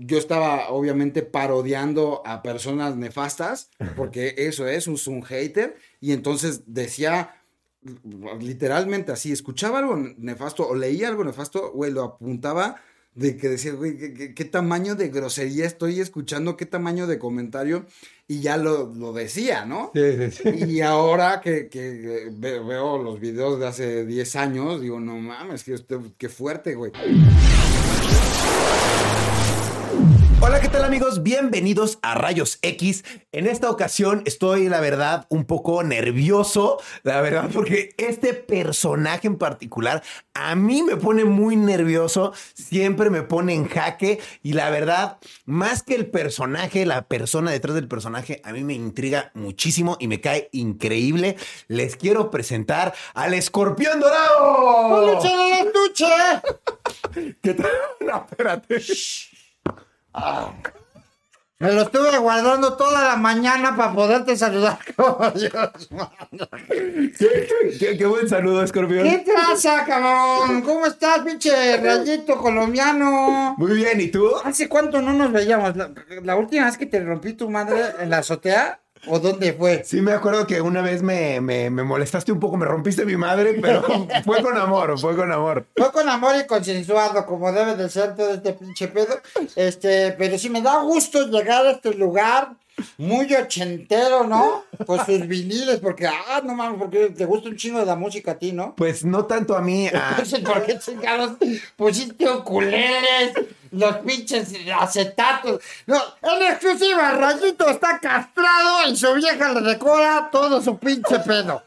yo estaba obviamente parodiando a personas nefastas, porque eso es, es un hater, y entonces decía literalmente así, escuchaba algo nefasto o leía algo nefasto, güey, lo apuntaba de que decía, güey, ¿qué, tamaño de grosería estoy escuchando, qué tamaño de comentario, y ya lo, decía, ¿no? Sí, sí, sí. Y ahora que, veo los videos de hace 10 años, digo, no mames, qué, qué fuerte, güey. Hola, ¿qué tal amigos? Bienvenidos a Rayos X. En esta ocasión estoy, la verdad, un poco nervioso, la verdad, porque este personaje en particular a mí me pone muy nervioso, siempre me pone en jaque y la verdad, más que el personaje, la persona detrás del personaje, a mí me intriga muchísimo y me cae increíble. Les quiero presentar al escorpión dorado. ¿Qué tal? No, espérate. Ah. Me lo estuve guardando toda la mañana para poderte saludar como Dios ¿Qué, buen saludo, Escorpión. ¿Qué pasa, cabrón? ¿Cómo estás, pinche rayito colombiano? Muy bien, ¿y tú? ¿Hace cuánto no nos veíamos? la última vez que te rompí tu madre en la azotea ¿O dónde fue? Sí, me acuerdo que una vez me, me, molestaste un poco, me rompiste mi madre, pero fue con amor, fue con amor. Fue con amor y consensuado, como debe de ser todo este pinche pedo. Este, pero sí me da gusto llegar a este lugar muy ochentero, ¿no? Con sus viniles, porque, ah, no mames, porque te gusta un chingo de la música a ti, ¿no? Pues no tanto a mí. A... ¿Por qué chingados pusiste okuleles? Los pinches acetatos. No, en exclusiva, Rayito está castrado y su vieja le decora todo su pinche pedo.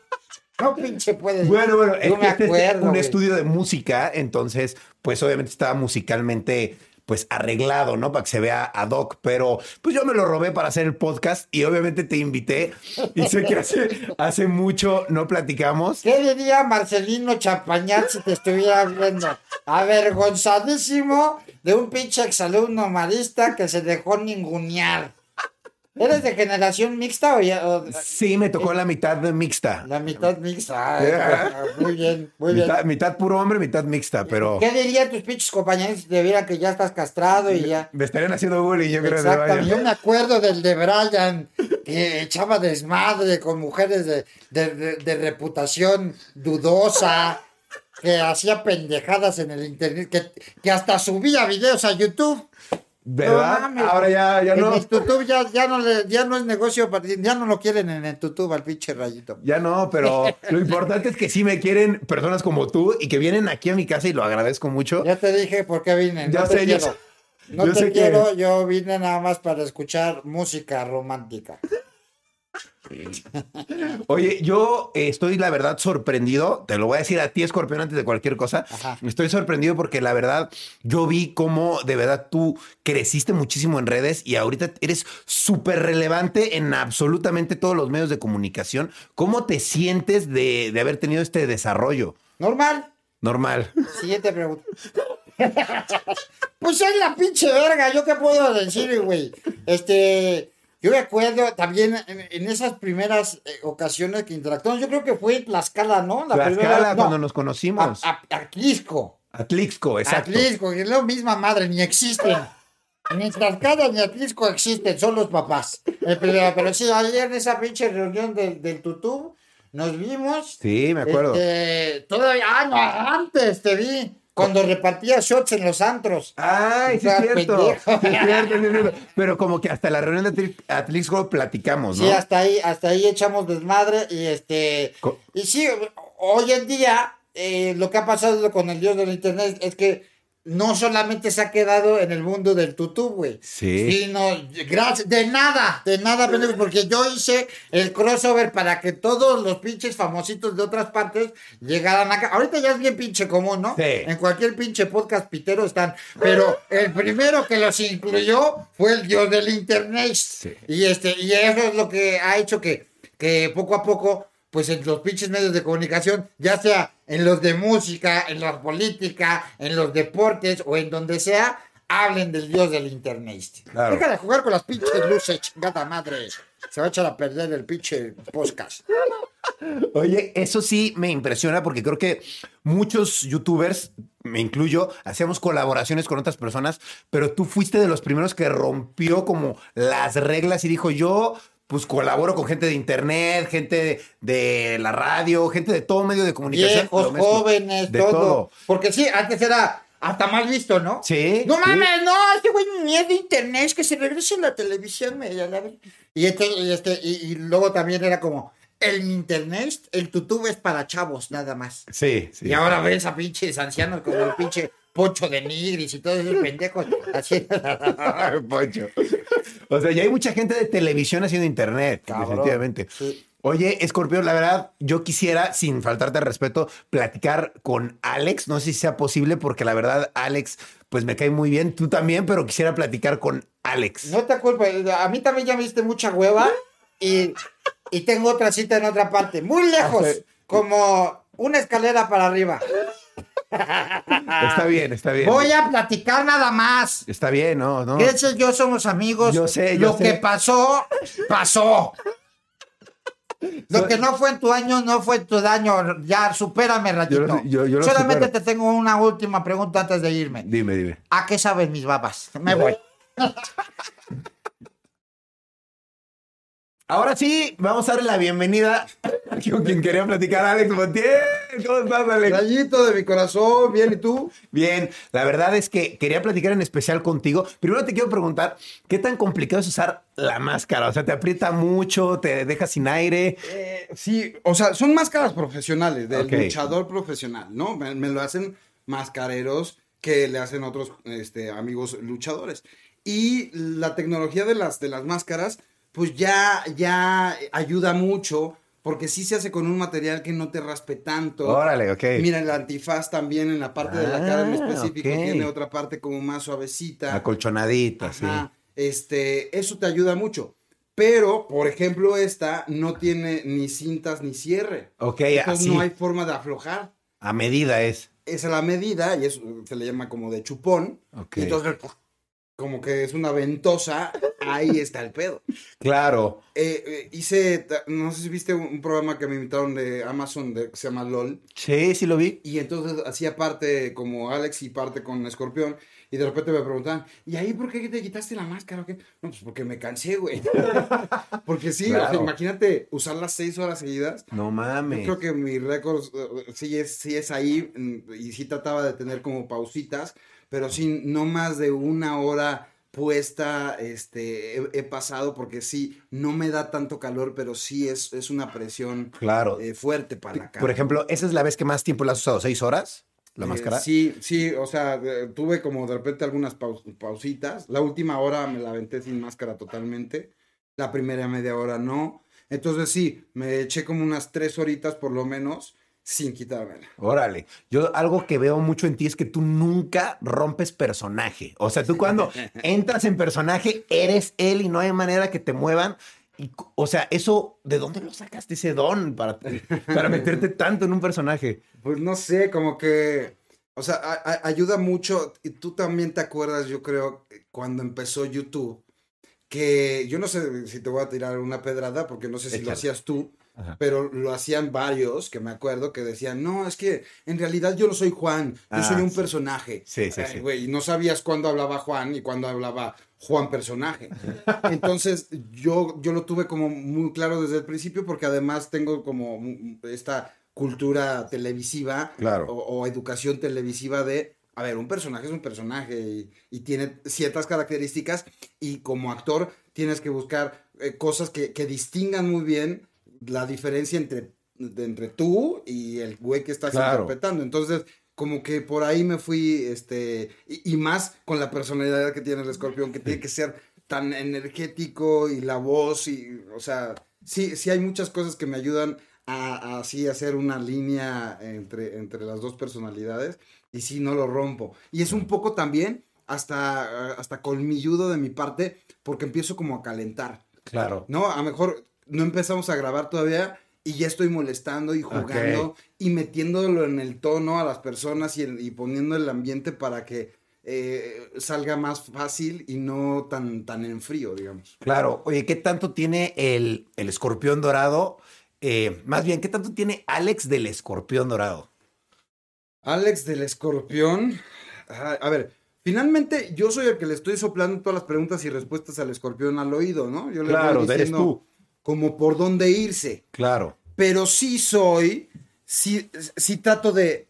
No pinche puedes. Bueno, bueno, es me este acuerdo, un estudio de música, entonces, pues obviamente estaba musicalmente pues arreglado, ¿no? Para que se vea ad hoc, pero pues yo me lo robé para hacer el podcast y obviamente te invité y sé que hace, hace mucho no platicamos. ¿Qué diría Marcelino Champañat si te estuviera viendo? Avergonzadísimo de un pinche exalumno marista que se dejó ningunear. ¿Eres de generación mixta o ya? sí, me tocó la mitad de mixta. La mitad mixta. muy bien, muy bien. Mitad puro hombre, mitad mixta, pero. ¿Qué dirían tus pinches compañeros si te vieran que ya estás castrado y ya? Me estarían haciendo bullying, yo creo. Exactamente. Yo me acuerdo del de Brian, que echaba desmadre con mujeres de, de reputación dudosa que hacía pendejadas en el internet, que, que hasta subía videos a YouTube. ¿Verdad? Ahora ya, ya no. En YouTube ya, ya, no le, ya no es negocio, ya no lo quieren en el YouTube al pinche rayito. Ya no, pero lo importante es que sí me quieren personas como tú y que vienen aquí a mi casa y lo agradezco mucho. Ya te dije por qué vine. Ya no sé, te quiero. No te quiero, yo vine nada más para escuchar música romántica. Oye, yo estoy la verdad sorprendido, te lo voy a decir a ti, Escorpión, antes de cualquier cosa. Estoy sorprendido porque la verdad yo vi cómo de verdad tú creciste muchísimo en redes y ahorita eres súper relevante en absolutamente todos los medios de comunicación. ¿Cómo te sientes de, de haber tenido este desarrollo? Normal. Normal. Siguiente pregunta. pues soy la pinche verga, ¿yo qué puedo decir, güey? Este, yo me acuerdo también en, esas primeras eh, ocasiones que interactuamos, yo creo que fue Tlaxcala, ¿no? La Tlaxcala, cuando nos conocimos. A, Atlisco. Atlisco, exacto. Atlisco, que es la misma madre, ni existen. Ni Tlaxcala ni Atlisco existen, son los papás. Eh, pero, sí, ayer en esa pinche reunión del, del tutú, nos vimos. Sí, me acuerdo. Este, todavía, ah, no, antes te vi. Cuando repartía shots en los antros. Ay, sí, es cierto. Sí, es cierto, Pero como que hasta la reunión de Atlisco platicamos, ¿no? Sí, hasta ahí, hasta ahí echamos desmadre y este. y sí, hoy en día, eh, lo que ha pasado con el dios del internet es que no solamente se ha quedado en el mundo del tutú, güey. Sí. Sino, gracias, de nada, de nada, porque yo hice el crossover para que todos los pinches famositos de otras partes llegaran acá. Ahorita ya es bien pinche común, ¿no? Sí. En cualquier pinche podcast pitero están. Pero el primero que los incluyó fue el dios del internet. Sí. Y este, y eso es lo que ha hecho que, que poco a poco pues en los pinches medios de comunicación, ya sea en los de música, en la política, en los deportes o en donde sea, hablen del dios del internet. Claro. Deja de jugar con las pinches luces, chingada madre. Se va a echar a perder el pinche podcast. Oye, eso sí me impresiona porque creo que muchos youtubers, me incluyo, hacíamos colaboraciones con otras personas, pero tú fuiste de los primeros que rompió como las reglas y dijo yo pues colaboro con gente de internet, gente de, de la radio, gente de todo medio de comunicación. Viejos, mezclo. jóvenes, De todo. todo. Porque sí, antes era hasta mal visto, ¿no? Sí. No sí. mames, no, este güey ni es de internet, es que se regrese a la televisión. me- ya la ve. Y, este, y, este, y, y luego también era como, el internet, el tutube es para chavos, nada más. Sí, sí. Y ahora ves a pinches ancianos como el pinche Pocho de Nigris y todos esos pendejos así. Ay, Poncho. O sea, ya hay mucha gente de televisión haciendo internet, Cabrón. definitivamente. Sí. Oye, Escorpión, la verdad, yo quisiera, sin faltarte al respeto, platicar con Alex. No sé si sea posible, porque la verdad, Alex, pues me cae muy bien. Tú también, pero quisiera platicar con Alex. No te culpes, a mí también ya me diste mucha hueva y, y tengo otra cita en otra parte, muy lejos, Ah, como una escalera para arriba. Está bien, está bien. Voy a platicar nada más. Está bien, no, no. Y yo somos amigos. Yo sé, yo Lo sé. que pasó, pasó. Lo que no fue en tu año, no fue en tu daño. Ya, supérame, ratito. Yo yo- yo Solamente supero. te tengo una última pregunta antes de irme. Dime, dime. ¿A qué saben mis babas? Me voy. Ahora sí, vamos a darle la bienvenida a quien quería platicar, Alex Montiel. ¿Cómo estás, Alex? Rayito de mi corazón, bien, ¿y tú? Bien, la verdad es que quería platicar en especial contigo. Primero te quiero preguntar, ¿qué tan complicado es usar la máscara? O sea, ¿te aprieta mucho? ¿Te deja sin aire? Eh, sí, o sea, son máscaras profesionales, del luchador profesional, ¿no? Me, me lo hacen mascareros que le hacen otros este, amigos luchadores. Y la tecnología de las, de las máscaras, pues ya, ya ayuda mucho, porque sí se hace con un material que no te raspe tanto. Órale, ok. Mira, el antifaz también en la parte de la cara en Ah, específico tiene otra parte como más suavecita. Acolchonadita, sí. Este, eso te ayuda mucho. Pero, por ejemplo, esta no tiene ni cintas ni cierre. Ok, Entonces así. no hay forma de aflojar. A medida es. Es la medida y eso se le llama como de chupón. Ok. Entonces, como que es una ventosa, ahí está el pedo. Claro. Eh, eh, hice, no sé si viste un, un programa que me invitaron de Amazon de, que se llama LOL. Sí, sí lo vi. Y entonces hacía parte como Alex y parte con Escorpión. Y de repente me preguntaban, ¿y ahí por qué te quitaste la máscara? o qué?" No, pues porque me cansé, güey. porque sí, o sea, Claro. imagínate usar las seis horas seguidas. No Yo mames. creo que mi récord eh, sí es, sí es ahí mm, y sí trataba de tener como pausitas, pero sí no más de una hora puesta este, he, he pasado porque sí, no me da tanto calor, pero sí es, es una presión Claro. eh, fuerte para la cara. Por ejemplo, ¿esa es la vez que más tiempo la has usado? ¿Seis horas? ¿La Eh, máscara? sí, sí, o sea, tuve como de repente algunas paus- pausitas. La última hora me la aventé sin máscara totalmente. La primera media hora no. Entonces sí, me eché como unas tres horitas por lo menos sin quitármela. Órale. Yo algo que veo mucho en ti es que tú nunca rompes personaje. O sea, tú cuando entras en personaje, eres él y no hay manera que te muevan. Y, o sea, eso, ¿de dónde lo sacaste ese don para, para meterte tanto en un personaje? Pues no sé, como que, o sea, a- a- ayuda mucho. Y tú también te acuerdas, yo creo, cuando empezó YouTube, que yo no sé si te voy a tirar una pedrada, porque no sé si lo hacías tú, Ajá. pero lo hacían varios, que me acuerdo, que decían, no, es que en realidad yo no soy Juan, yo Ah, soy un sí. personaje. Sí, sí, Ay, sí. güey, y no sabías cuándo hablaba Juan y cuándo hablaba Juan personaje. Entonces, yo, yo lo tuve como muy claro desde el principio, porque además tengo como esta cultura televisiva Claro. o, o educación televisiva de, a ver, un personaje es un personaje y, y tiene ciertas características y como actor tienes que buscar eh, cosas que, que distingan muy bien la diferencia entre, de- entre tú y el güey que estás Claro. interpretando. Entonces, como que por ahí me fui, este, y, y más con la personalidad que tiene el escorpión, que tiene que ser tan energético y la voz y, o sea, sí, sí hay muchas cosas que me ayudan a, a así hacer una línea entre, entre las dos personalidades y sí, no lo rompo. Y es un poco también hasta, hasta colmilludo de mi parte porque empiezo como a calentar. Claro. No, a lo mejor no empezamos a grabar todavía y ya estoy molestando y jugando y metiéndolo en el tono a las personas y, y poniendo el ambiente para que eh, salga más fácil y no tan, tan en frío, digamos. Claro. Oye, ¿qué tanto tiene el, el escorpión dorado eh, más bien, ¿qué tanto tiene Alex del escorpión dorado? Alex del escorpión. Ah, A ver, finalmente yo soy el que le estoy soplando todas las preguntas y respuestas al escorpión al oído, ¿no? Yo le Claro, voy eres diciendo tú. Como por dónde irse. Claro. pero sí soy, sí, sí trato de,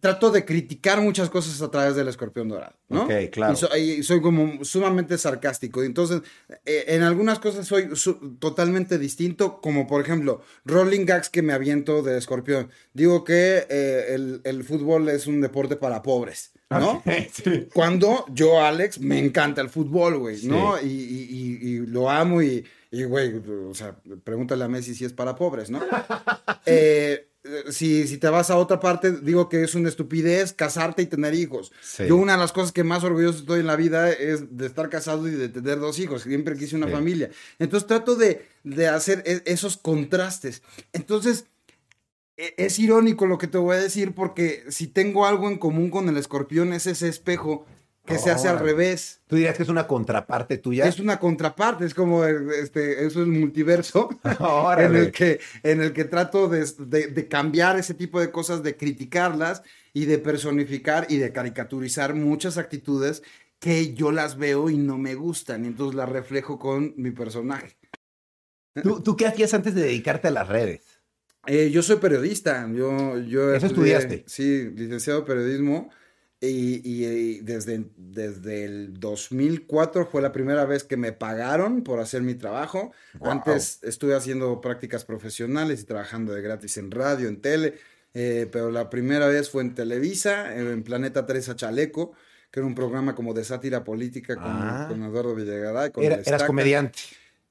trato de criticar muchas cosas a través del escorpión dorado, ¿no? Ok, claro. Y, so- y soy como sumamente sarcástico. Entonces, eh, en algunas cosas soy su- totalmente distinto, como por ejemplo, rolling gags que me aviento de escorpión. Digo que eh, el, el fútbol es un deporte para pobres, ¿no? Sí. Cuando yo, Alex, me encanta el fútbol, güey, ¿no? Y, y- y- y lo amo y, y, güey, o sea, pregúntale a Messi si es para pobres, ¿no? Eh, si, si te vas a otra parte, digo que es una estupidez casarte y tener hijos. Sí. Yo una de las cosas que más orgulloso estoy en la vida es de estar casado y de tener dos hijos. Siempre quise una Sí. familia. Entonces trato de, de hacer e- esos contrastes. Entonces, e- es irónico lo que te voy a decir porque si tengo algo en común con el escorpión es ese espejo que se hace al revés. ¿Tú dirías que es una contraparte tuya? Es una contraparte, es como este, eso es multiverso en el que en el que trato de, de- de cambiar ese tipo de cosas, de criticarlas y de personificar y de caricaturizar muchas actitudes que yo las veo y no me gustan, y entonces las reflejo con mi personaje. ¿Tú, tú qué hacías antes de dedicarte a las redes? Eh, yo soy periodista, yo, yo ¿Eso estudié- estudiaste? Sí, licenciado en periodismo y, y- y desde, desde el 2004 fue la primera vez que me pagaron por hacer mi trabajo. Wow. Antes estuve haciendo prácticas profesionales y trabajando de gratis en radio, en tele, eh, pero la primera vez fue en Televisa, en Planeta Teresa Chaleco, que era un programa como de sátira política con, Ah. con Eduardo Villagaray. Con Era- eras comediante.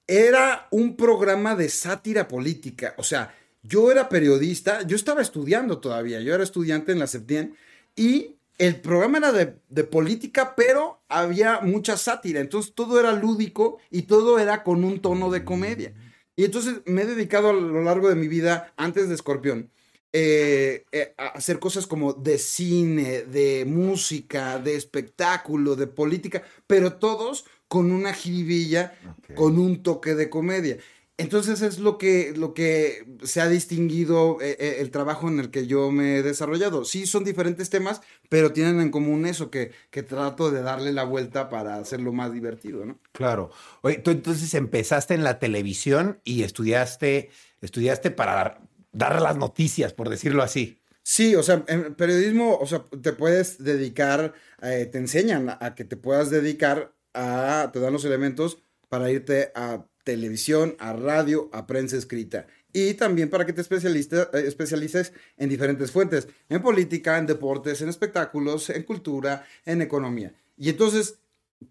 era un programa de sátira política. O sea, yo era periodista, yo estaba estudiando todavía, yo era estudiante en la Septien y el programa era de, de política, pero había mucha sátira. Entonces todo era lúdico y todo era con un tono de comedia. Y entonces me he dedicado a lo largo de mi vida, antes de Escorpión, eh, eh, a hacer cosas como de cine, de música, de espectáculo, de política, pero todos con una jiribilla, con un toque de comedia. Entonces es lo que, lo que se ha distinguido eh, eh, el trabajo en el que yo me he desarrollado. Sí, son diferentes temas, pero tienen en común eso, que, que trato de darle la vuelta para hacerlo más divertido, ¿no? Claro. Oye, tú entonces empezaste en la televisión y estudiaste, estudiaste para dar, dar las noticias, por decirlo así. Sí, o sea, en periodismo, o sea, te puedes dedicar, eh, te enseñan a que te puedas dedicar a, te dan los elementos para irte a televisión, a radio, a prensa escrita. Y también para que te especialices, eh, especialices en diferentes fuentes, en política, en deportes, en espectáculos, en cultura, en economía. Y entonces,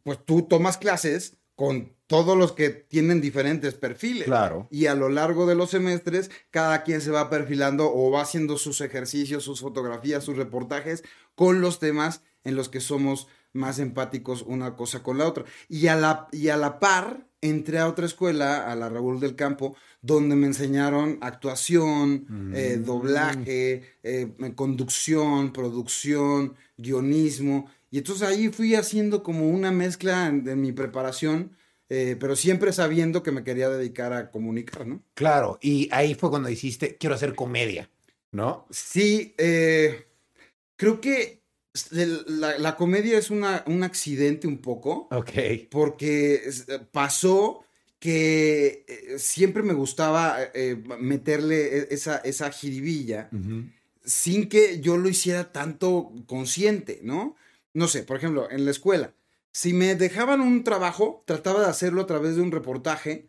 pues tú tomas clases con todos los que tienen diferentes perfiles. Claro. Y a lo largo de los semestres, cada quien se va perfilando o va haciendo sus ejercicios, sus fotografías, sus reportajes con los temas en los que somos más empáticos una cosa con la otra. Y a la, y a la par, entré a otra escuela, a la Raúl del Campo, donde me enseñaron actuación, eh, doblaje, eh, conducción, producción, guionismo. Y entonces ahí fui haciendo como una mezcla de mi preparación, eh, pero siempre sabiendo que me quería dedicar a comunicar, ¿no? Claro. Y ahí fue cuando hiciste, quiero hacer comedia, ¿no? Sí, creo que la, la comedia es una, un accidente un poco, Ok. porque pasó que eh, siempre me gustaba eh, meterle e- esa, esa jiribilla sin que yo lo hiciera tanto consciente, ¿no? No sé, por ejemplo, en la escuela, si me dejaban un trabajo, trataba de hacerlo a través de un reportaje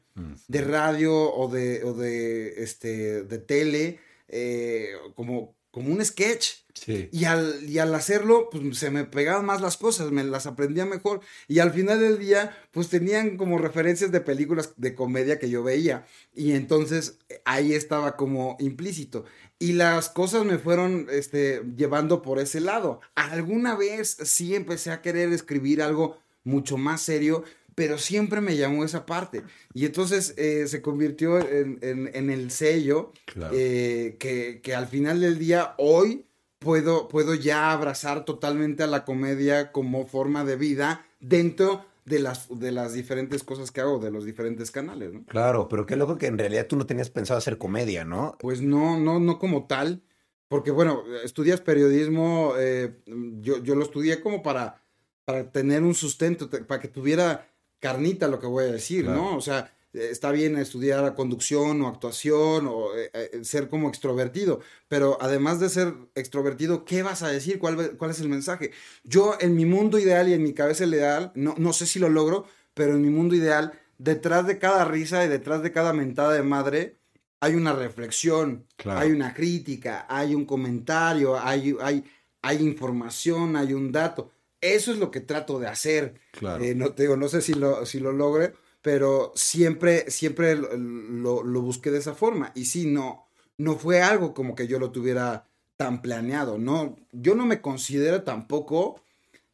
de radio o de, o de, este, de tele, eh, como, como un sketch. Sí. Y al, y al hacerlo, pues se me pegaban más las cosas, me las aprendía mejor. Y al final del día, pues tenían como referencias de películas de comedia que yo veía. Y entonces ahí estaba como implícito. Y las cosas me fueron este, llevando por ese lado. Alguna vez sí empecé a querer escribir algo mucho más serio, pero siempre me llamó esa parte. Y entonces eh, se convirtió en, en- en el sello Claro. eh, que, que al final del día, hoy puedo, puedo ya abrazar totalmente a la comedia como forma de vida dentro de las, de las diferentes cosas que hago, de los diferentes canales, ¿no? Claro, pero qué loco que en realidad tú no tenías pensado hacer comedia, ¿no? Pues no, no, no como tal, porque bueno, estudias periodismo, eh, yo, yo lo estudié como para, para tener un sustento, te- para que tuviera carnita lo que voy a decir, Claro. ¿no? O sea, está bien estudiar conducción o actuación o eh, eh, ser como extrovertido, pero además de ser extrovertido, ¿qué vas a decir? ¿Cuál, es el mensaje? Yo en mi mundo ideal y en mi cabeza ideal, no, no sé si lo logro, pero en mi mundo ideal, detrás de cada risa y detrás de cada mentada de madre, hay una reflexión, Claro. hay una crítica, hay un comentario, hay, hay, hay información, hay un dato. Eso es lo que trato de hacer. Claro. Eh, no te digo, no sé si lo, si lo logre, pero siempre, siempre lo, lo- busqué de esa forma. Y sí, no, no fue algo como que yo lo tuviera tan planeado, ¿no? Yo no me considero tampoco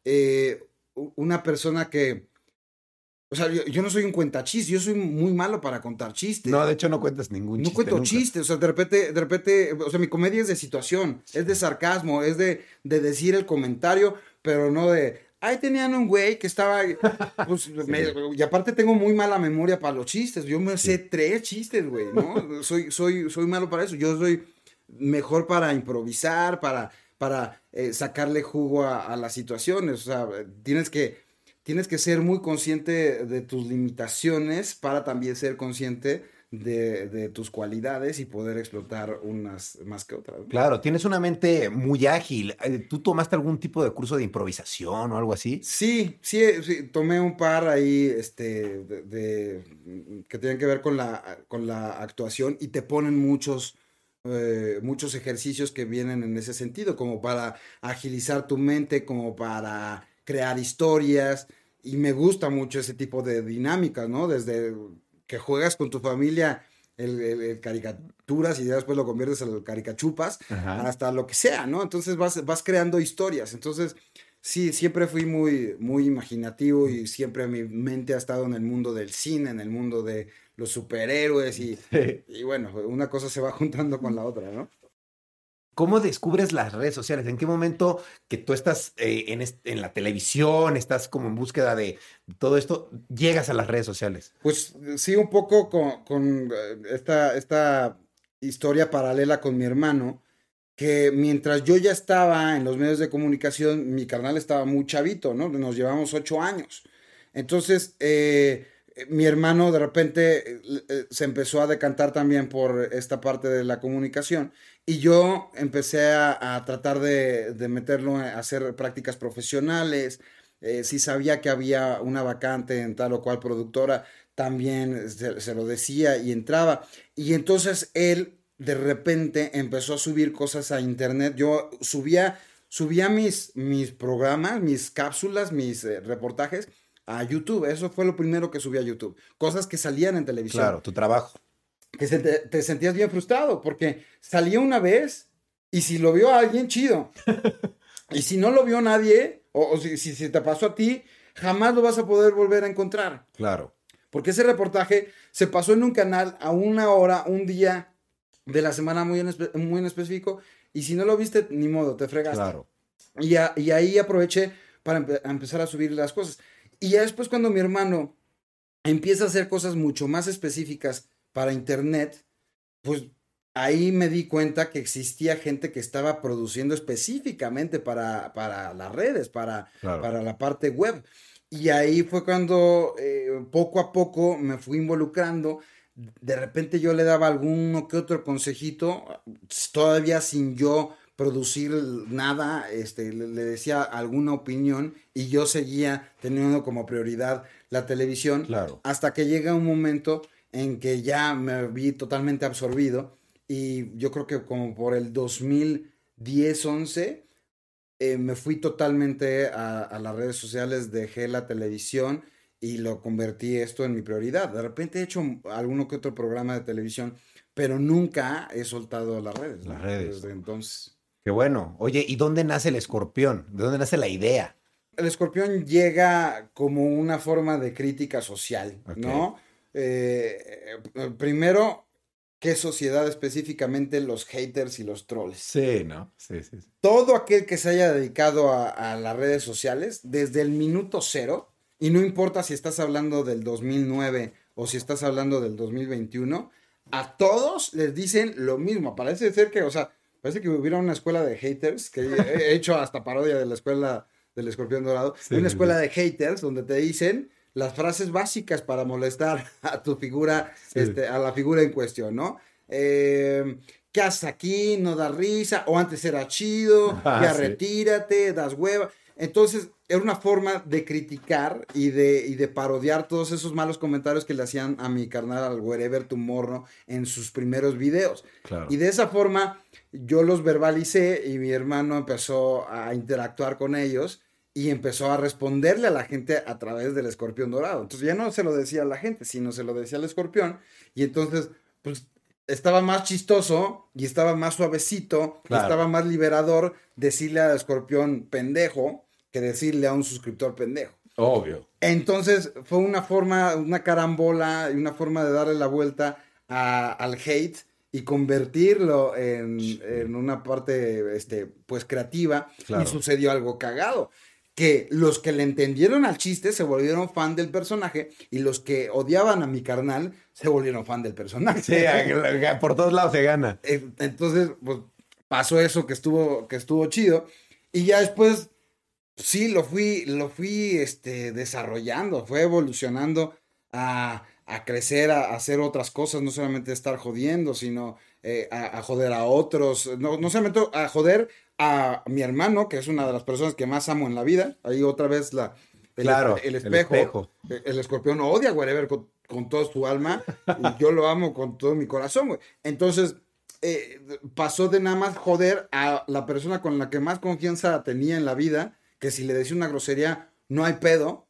eh, una persona que, o sea, yo, yo no soy un cuentachistes, yo soy muy malo para contar chistes. No, de hecho no cuentas ningún No chiste. cuento nunca. chistes, o sea, de repente, de repente, o sea, mi comedia es de situación, es de sarcasmo, es de, de decir el comentario, pero no de, ahí tenían un güey que estaba, pues, me- y aparte tengo muy mala memoria para los chistes, yo me sé tres chistes, güey, ¿no? soy, soy, soy malo para eso, yo soy mejor para improvisar, para, para eh, sacarle jugo a, a las situaciones, o sea, tienes que, tienes que ser muy consciente de tus limitaciones para también ser consciente de, de tus cualidades y poder explotar unas más que otras. ¿no? Claro, tienes una mente muy ágil. Eh, ¿Tú tomaste algún tipo de curso de improvisación o algo así? Sí, sí, sí, tomé un par ahí, este, de, de- que tienen que ver con la, con la actuación y te ponen muchos, eh, muchos ejercicios que vienen en ese sentido, como para agilizar tu mente, como para crear historias, y me gusta mucho ese tipo de dinámicas, ¿no? Desde que juegas con tu familia el, el- el caricaturas y ya después lo conviertes en caricachupas, Ajá. hasta lo que sea, ¿no? Entonces vas, vas creando historias. Entonces, sí, siempre fui muy, muy imaginativo y siempre mi mente ha estado en el mundo del cine, en el mundo de los superhéroes y, y bueno, una cosa se va juntando con la otra, ¿no? ¿Cómo descubres las redes sociales? ¿En qué momento que tú estás eh, en, la televisión, estás como en búsqueda de todo esto, llegas a las redes sociales? Pues sí, un poco con, eh, esta, historia paralela con mi hermano, que mientras yo ya estaba en los medios de comunicación, mi carnal estaba muy chavito, ¿no? Nos llevamos ocho años. Entonces, eh, mi hermano de repente eh, eh, se empezó a decantar también por esta parte de la comunicación y yo empecé a, tratar de, meterlo a hacer prácticas profesionales. Eh, si sabía que había una vacante en tal o cual productora, también se, lo decía y entraba. Y entonces él de repente empezó a subir cosas a internet. Yo subía, subía mis, mis programas, mis cápsulas, mis eh, reportajes a YouTube. Eso fue lo primero que subí a YouTube. Cosas que salían en televisión Claro, tu trabajo. que se te, te sentías bien frustrado porque salía una vez y si lo vio alguien, chido. y si no lo vio nadie, o, o si, si, si te pasó a ti, jamás lo vas a poder volver a encontrar. Claro. Porque ese reportaje se pasó en un canal a una hora, un día de la semana muy en, espe- muy en específico. Y si no lo viste, ni modo, te fregaste. Claro. Y, a- y ahí aproveché para empe- empezar a subir las cosas. Y ya después cuando mi hermano empieza a hacer cosas mucho más específicas para internet, pues ahí me di cuenta que existía gente que estaba produciendo específicamente para, para las redes, para, Claro. para la parte web. Y ahí fue cuando eh, poco a poco me fui involucrando. De repente yo le daba alguno que otro consejito, todavía sin yo producir nada, este, le, decía alguna opinión y yo seguía teniendo como prioridad la televisión Claro. hasta que llega un momento en que ya me vi totalmente absorbido y yo creo que como por el 2010-11 eh, me fui totalmente a, a las redes sociales, dejé la televisión y lo convertí esto en mi prioridad. De repente he hecho alguno que otro programa de televisión, pero nunca he soltado las redes. Las redes. Desde entonces. Qué bueno. Oye, ¿y dónde nace el escorpión? ¿De dónde nace la idea? El escorpión llega como una forma de crítica social. ¿no? Eh, primero, ¿qué sociedad específicamente los haters y los trolls? Sí, ¿no? Sí, sí. sí. Todo aquel que se haya dedicado a, a las redes sociales, desde el minuto cero, Y no importa si estás hablando del 2009 o si estás hablando del 2021, a todos les dicen lo mismo. Parece ser que, o sea, parece que hubiera una escuela de haters, que he hecho hasta parodia de la escuela del escorpión dorado, una escuela de haters donde te dicen las frases básicas para molestar a tu figura, este, a la figura en cuestión, ¿no? Eh, ¿Qué haces aquí? No da risa, o antes era chido, Ah, ya sí. retírate, das hueva. Entonces, era una forma de criticar y de, y de parodiar todos esos malos comentarios que le hacían a mi carnal al Wherever Tomorrow en sus primeros videos. Claro. Y de esa forma yo los verbalicé y mi hermano empezó a interactuar con ellos y empezó a responderle a la gente a través del escorpión dorado. Entonces ya no se lo decía a la gente, sino se lo decía al escorpión. Y entonces, pues estaba más chistoso y estaba más suavecito, y estaba más liberador decirle al escorpión pendejo que decirle a un suscriptor pendejo. Obvio. Entonces fue una forma, una carambola y una forma de darle la vuelta a- al hate y convertirlo en, en una parte este, pues creativa Claro. y sucedió algo cagado. Que los que le entendieron al chiste se volvieron fan del personaje y los que odiaban a mi carnal se volvieron fan del personaje. Sí, por todos lados se gana. Eh, Entonces, pues pasó eso que estuvo, que estuvo chido. Y ya después, sí, lo fui, lo fui este, desarrollando, fue evolucionando a, a crecer, a, a hacer otras cosas, no solamente estar jodiendo, sino eh, a, a joder a otros, no, no solamente a joder a mi hermano, que es una de las personas que más amo en la vida. Ahí otra vez la, el, Claro, el el espejo. espejo. El, el escorpión odia a Wherever con, con toda su alma y yo lo amo con todo mi corazón, güey. Entonces, eh, pasó de nada más joder a la persona con la que más confianza tenía en la vida, que si le decía una grosería, no hay pedo,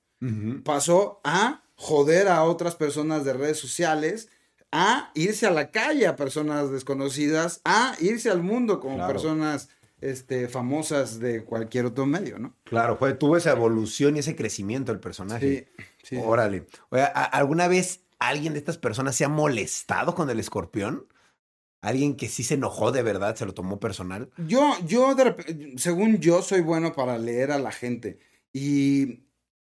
pasó a joder a otras personas de redes sociales, a irse a la calle a personas desconocidas, a irse al mundo Claro. personas este, famosas de cualquier otro medio, ¿no? Claro, fue, tuvo esa evolución y ese crecimiento el personaje. Sí, sí. Órale. Oye, ¿a- ¿alguna vez alguien de estas personas se ha molestado con el escorpión? ¿Alguien que sí se enojó de verdad, se lo tomó personal? Yo, yo, de según yo, soy bueno para leer a la gente. Y,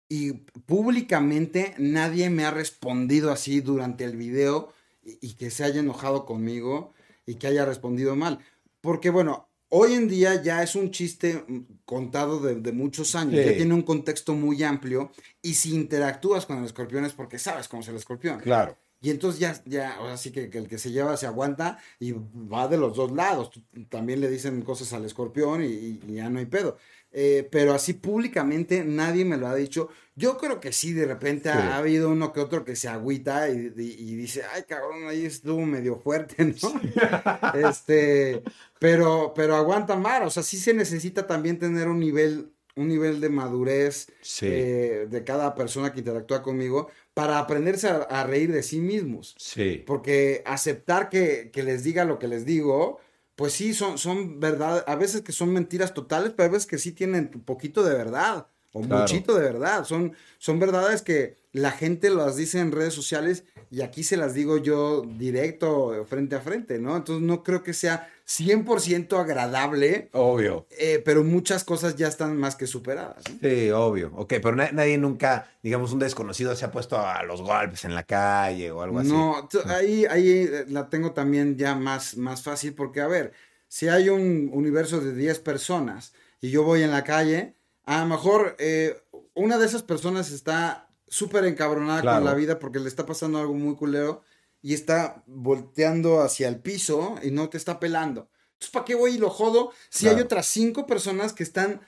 y públicamente nadie me ha respondido así durante el video y, y que se haya enojado conmigo y que haya respondido mal. Porque, bueno, hoy en día ya es un chiste mm, contado de, de muchos años. Sí. Ya tiene un contexto muy amplio. Y si interactúas con el escorpión es porque sabes cómo es el escorpión. Claro. Y entonces ya, ya, ahora sí que, que el que se lleva se aguanta y va de los dos lados. También le dicen cosas al escorpión y, ya no hay pedo. Eh, pero así públicamente nadie me lo ha dicho. Yo creo que sí, de repente Sí. ha, ha habido uno que otro que se agüita y, y- y dice, ay cabrón, ahí estuvo medio fuerte, ¿no? este, pero, pero aguanta más. O sea, sí se necesita también tener un nivel, un nivel de madurez Sí. eh, de cada persona que interactúa conmigo para aprenderse a, a reír de sí mismos. Sí. Porque aceptar que, que les diga lo que les digo, pues sí, son, son verdad, a veces que son mentiras totales, pero a veces que sí tienen un poquito de verdad, o Claro. muchito de verdad. Son, son verdades que la gente las dice en redes sociales y aquí se las digo yo directo, frente a frente, ¿no? Entonces no creo que sea 100% agradable, Obvio. eh, pero muchas cosas ya están más que superadas. ¿no? Sí, obvio. Ok, pero na- nadie nunca, digamos, un desconocido se ha puesto a los golpes en la calle o algo así. No, ahí, ahí eh, la tengo también ya más, más fácil porque, a ver, si hay un universo de 10 personas y yo voy en la calle, a lo mejor eh, una de esas personas está súper encabronada Claro. con la vida porque le está pasando algo muy culero y está volteando hacia el piso y no te está pelando. Entonces, ¿para qué voy y lo jodo si hay otras cinco personas que están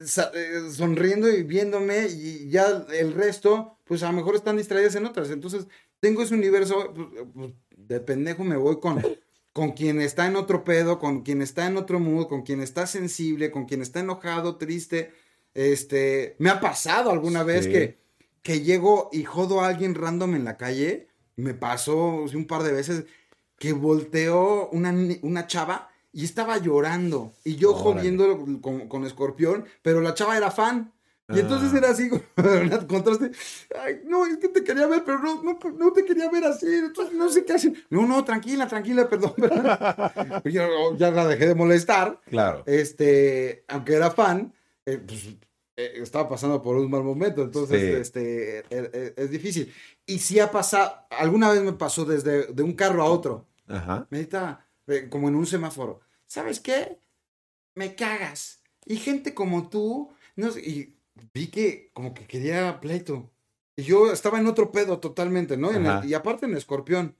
eh, sonriendo y viéndome y ya el resto, pues a lo mejor están distraídas en otras. Entonces, tengo ese universo, pues, pues, de pendejo me voy con, con quien está en otro pedo, con quien está en otro mood, con quien está sensible, con quien está enojado, triste. Este, me ha pasado alguna vez Sí. que, que llego y jodo a alguien random en la calle. Me pasó sí, un par de veces que volteó una, una chava y estaba llorando. Y yo Órale. jodiendo con, con Escorpión, pero la chava era fan. Y entonces Ah. era así, contraste. Ay, no, es que te quería ver, pero no, no, no te quería ver así. Entonces no sé qué hacer. No, no, tranquila, tranquila, perdón. perdón. Yo ya la dejé de molestar. Claro. Este, aunque era fan, eh, pues eh, estaba pasando por un mal momento, entonces Sí. este, e- e- es, difícil. Y sí ha pasado, alguna vez me pasó desde de un carro a otro, Ajá. me estaba eh, como en un semáforo. ¿Sabes qué? Me cagas. Y gente como tú, no sé, y vi que como que quería pleito. Y yo estaba en otro pedo totalmente, ¿no? En el- y aparte en escorpión.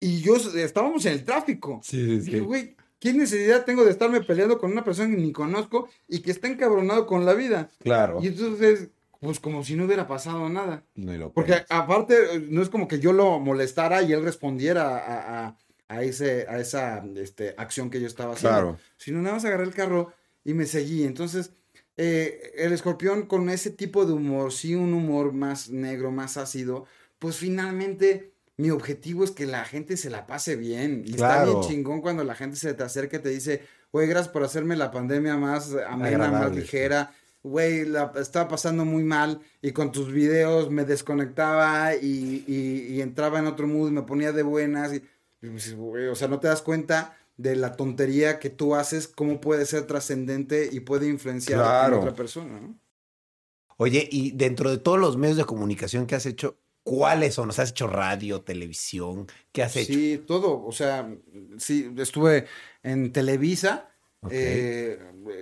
Y yo estábamos en el tráfico. Sí, sí, Dije, güey, ¿qué necesidad tengo de estarme peleando con una persona que ni conozco y que está encabronado con la vida? Claro. Y entonces, pues como si no hubiera pasado nada. Ni lo Porque aparte, no es como que yo lo molestara y él respondiera a, a- a ese, a esa este, acción que yo estaba haciendo. Claro. Sino nada más agarré el carro y me seguí. Entonces, eh, el escorpión con ese tipo de humor, sí, un humor más negro, más ácido, pues finalmente mi objetivo es que la gente se la pase bien. Y está bien chingón cuando la gente se te acerca y te dice, güey, gracias por hacerme la pandemia más amena, más Agradable, ligera. Güey, la estaba pasando muy mal y con tus videos me desconectaba y, y- y entraba en otro mood, me ponía de buenas. Y, o sea, no te das cuenta de la tontería que tú haces, cómo puede ser trascendente y puede influenciar Claro. a otra persona, ¿no? Oye, y dentro de todos los medios de comunicación que has hecho, ¿cuáles son? O sea, ¿has hecho radio, televisión? ¿Qué has hecho? Sí, todo. O sea, sí, estuve en Televisa. Eh,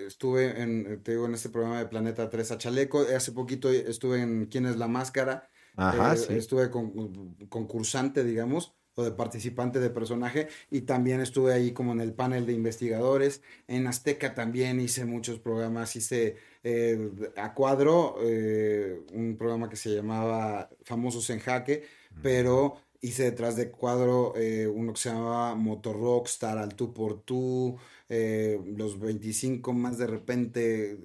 estuve en, te digo, en este programa de Planeta 3 a Chaleco. Hace poquito estuve en ¿Quién es la máscara? Ajá, Eh, sí. Estuve con, concursante, digamos, o de participante de personaje. Y también estuve ahí como en el panel de investigadores. En Azteca también hice muchos programas. Hice eh, a cuadro eh, un programa que se llamaba Famosos en Jaque, pero hice detrás de cuadro eh, uno que se llamaba Motor Rockstar, al tú por tú, eh, los 25 más de repente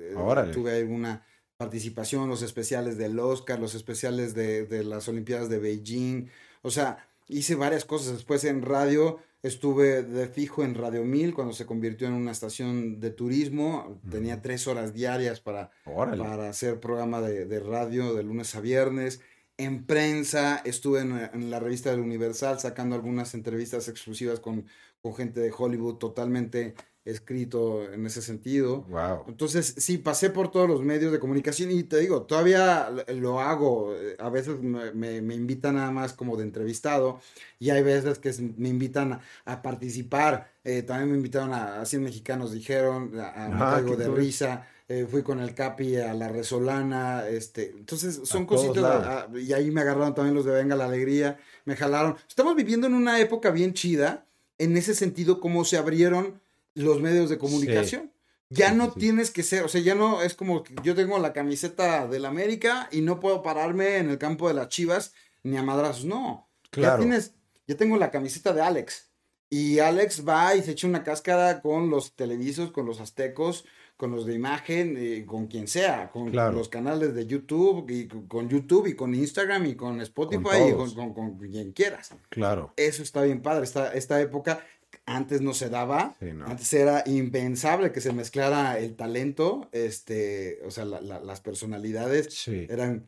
tuve alguna participación, los especiales del Oscar, los especiales de, de las Olimpiadas de Beijing, o sea, hice varias cosas. Después en radio estuve de fijo en Radio 1000 cuando se convirtió en una estación de turismo, tenía tres horas diarias para Órale. para hacer programa de, de radio de lunes a viernes. En prensa, estuve en, en la revista del Universal sacando algunas entrevistas exclusivas con, con gente de Hollywood, totalmente escrito en ese sentido. Wow. Entonces, sí, pasé por todos los medios de comunicación y te digo, todavía lo- hago. eh, A veces me, me- me invitan nada más como de entrevistado y hay veces que me invitan a, a participar. Eh, también me invitaron a, a 100 mexicanos, dijeron, a, a Me Ah, de cool. Risa. eh, fui con el Capi a la Resolana, este, entonces son cositas, ah, y ahí me agarraron también los de Venga la Alegría, me jalaron. Estamos viviendo en una época bien chida, en ese sentido, cómo se abrieron los medios de comunicación. Ya no sí, tienes que ser, o sea, ya no es como que yo tengo la camiseta del América y no puedo pararme en el campo de las Chivas ni a madrazos, no. Claro. Ya tienes, ya tengo la camiseta de Alex. Y Alex va y se echa una cáscara con los televisos, con los aztecos, con los de imagen, eh, con quien sea, con Claro. los canales de YouTube, y con, YouTube y con Instagram y con Spotify y con, con- con quien quieras. Claro. Eso está bien padre. Esta, esta época antes no se daba. Sí, no. Antes era impensable que se mezclara el talento, este, o sea, la- la- las personalidades Sí. eran,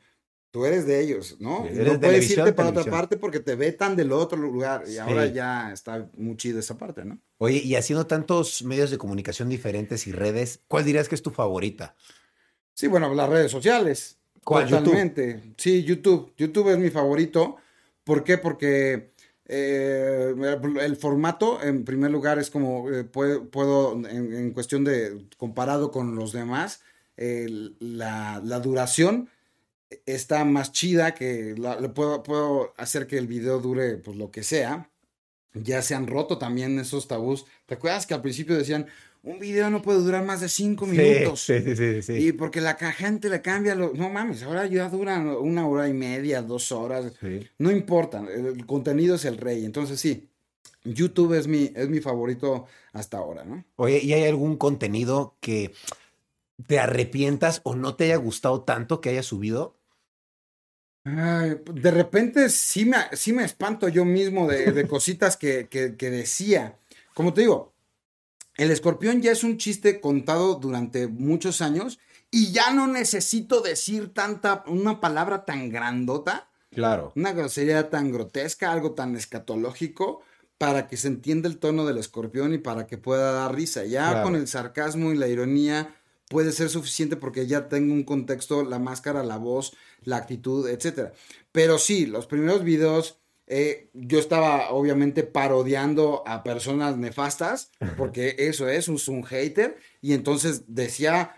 tú eres de ellos, ¿no? Sí, Y eres no puedes irte para otra parte porque te vetan del otro lugar. Y ahora ya está muy chido esa parte, ¿no? Oye, y haciendo tantos medios de comunicación diferentes y redes, ¿cuál dirías que es tu favorita? Sí, bueno, las redes sociales. ¿Cuál? Totalmente. Sí, YouTube. YouTube es mi favorito. ¿Por qué? Porque eh, el formato, en primer lugar, es como eh, puedo, puedo, en, cuestión de, comparado con los demás, la, la duración está más chida que puedo, puedo hacer que el video dure pues lo que sea. Ya se han roto también esos tabús. ¿Te acuerdas que al principio decían, un video no puede durar más de cinco minutos? Sí, sí, sí, sí. Y porque la gente le cambia, lo, no mames, ahora ya duran una hora y media, dos horas, Sí. no importa, el contenido es el rey, entonces sí, YouTube es mi, es mi favorito hasta ahora, ¿no? Oye, ¿y hay algún contenido que te arrepientas o no te haya gustado tanto que hayas subido? Ay, de repente sí me, sí me espanto yo mismo de, de cositas que, que- que decía. Como te digo, el escorpión ya es un chiste contado durante muchos años y ya no necesito decir tanta, una palabra tan grandota. Claro. una grosería tan grotesca, algo tan escatológico, para que se entienda el tono del escorpión y para que pueda dar risa. Ya Claro. con el sarcasmo y la ironía, puede ser suficiente porque ya tengo un contexto, la máscara, la voz, la actitud, etcétera. Pero sí, los primeros videos eh, yo estaba obviamente parodiando a personas nefastas, porque eso es, un, un hater, y entonces decía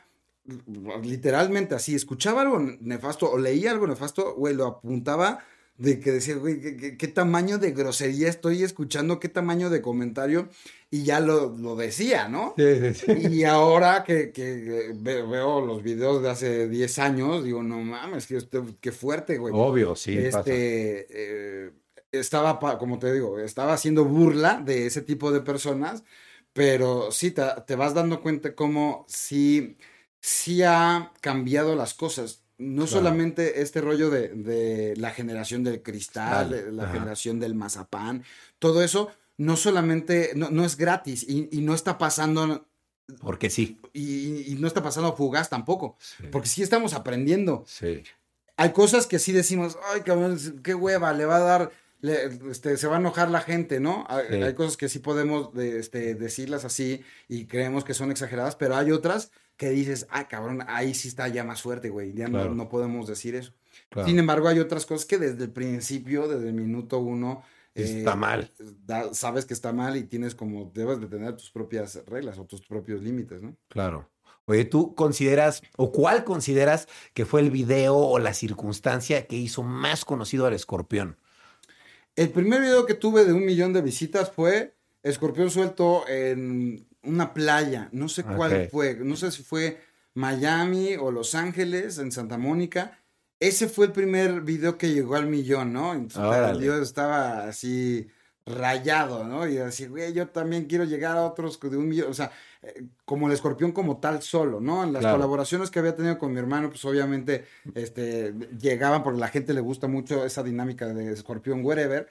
literalmente así, escuchaba algo nefasto o leía algo nefasto, güey, lo apuntaba de que decía, güey, ¿qué, tamaño de grosería estoy escuchando, qué tamaño de comentario, y ya lo, lo decía, ¿no? Sí, sí, sí. Y ahora que, que, veo los videos de hace 10 años, digo, no mames, qué, qué fuerte, güey. Obvio, sí. Este, eh, estaba, como te digo, estaba haciendo burla de ese tipo de personas, pero sí te, te vas dando cuenta cómo sí, sí ha cambiado las cosas. No solamente este rollo de, de, la generación del cristal, la generación del mazapán, todo eso no solamente, no, no es gratis y, y, no está pasando. Porque sí. Y, y no está pasando fugaz tampoco. Porque sí estamos aprendiendo. Sí. Hay cosas que sí decimos, ay, cabrón, qué hueva, le va a dar este, se va a enojar la gente, ¿no? Hay, cosas que sí podemos este, decirlas así y creemos que son exageradas, pero hay otras que dices, ah, cabrón, ahí sí está ya más fuerte, güey, ya no, podemos decir eso. Sin embargo, hay otras cosas que desde el principio, desde el minuto uno, está eh, mal. sabes que está mal y tienes como, debes de tener tus propias reglas o tus propios límites, ¿no? Claro. Oye, ¿tú consideras o cuál consideras que fue el video o la circunstancia que hizo más conocido al escorpión? El primer video que tuve de un millón de visitas fue Escorpión suelto en una playa. No sé cuál fue. No sé si fue Miami o Los Ángeles, en Santa Mónica. Ese fue el primer video que llegó al millón, ¿no? Entonces, yo estaba así rayado, ¿no? Y así, güey, yo también quiero llegar a otros de un millón, o sea, eh, como el escorpión como tal solo, ¿no? En las colaboraciones que había tenido con mi hermano, pues obviamente este, llegaban porque la gente le gusta mucho esa dinámica de escorpión wherever,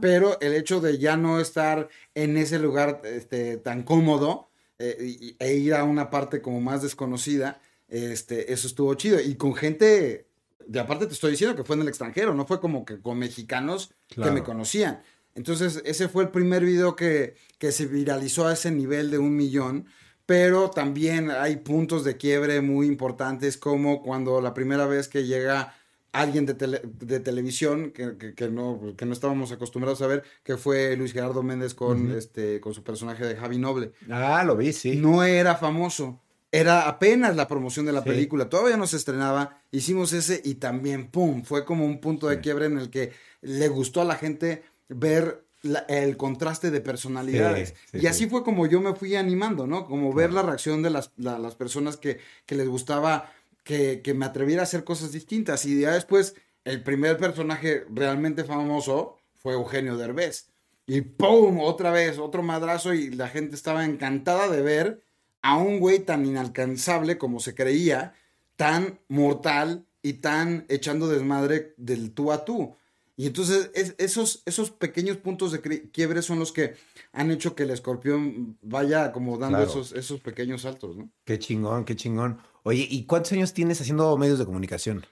pero el hecho de ya no estar en ese lugar este, tan cómodo eh, e ir a una parte como más desconocida, este, eso estuvo chido. Y con gente, de aparte te estoy diciendo que fue en el extranjero, no fue como que con mexicanos que me conocían. Entonces, ese fue el primer video que, que se viralizó a ese nivel de un millón. Pero también hay puntos de quiebre muy importantes, como cuando la primera vez que llega alguien de, de televisión que, que, no, que no estábamos acostumbrados a ver, que fue Luis Gerardo Méndez con, este, con su personaje de Javi Noble. Ah, lo vi, sí. No era famoso. Era apenas la promoción de la película. Todavía no se estrenaba. Hicimos ese y también, ¡pum! Fue como un punto de quiebre en el que le gustó a la gente ver el contraste de personalidades. y así fue como yo me fui animando, ¿no? Como ver la reacción de las, las personas que, que, les gustaba que, que, me atreviera a hacer cosas distintas. Y ya después, el primer personaje realmente famoso fue Eugenio Derbez. Y ¡pum! Otra vez, otro madrazo y la gente estaba encantada de ver a un güey tan inalcanzable como se creía, tan mortal y tan echando desmadre del tú a tú. Y entonces esos, esos pequeños puntos de quiebre son los que han hecho que el escorpión vaya como dando esos, esos pequeños saltos, ¿no? Qué chingón, qué chingón. Oye, ¿y cuántos años tienes haciendo medios de comunicación?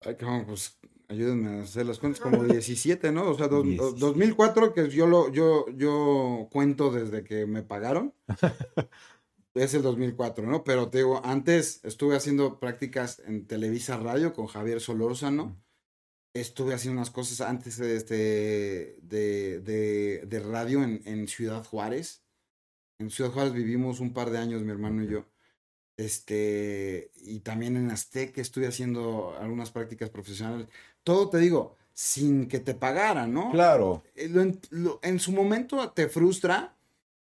Ay, cabrón, pues ayúdenme a hacer las cuentas, como 17, ¿no? O sea, 2004, que yo, lo, yo, yo cuento desde que me pagaron. es el 2004, ¿no? Pero te digo, antes estuve haciendo prácticas en Televisa Radio con Javier Solórzano estuve haciendo unas cosas antes de, este, de, de, radio en, en, Ciudad Juárez. En Ciudad Juárez vivimos un par de años, mi hermano y yo. Este, y también en Azteca estuve haciendo algunas prácticas profesionales. Todo te digo, sin que te pagaran, ¿no? Claro. Eh, en su momento te frustra,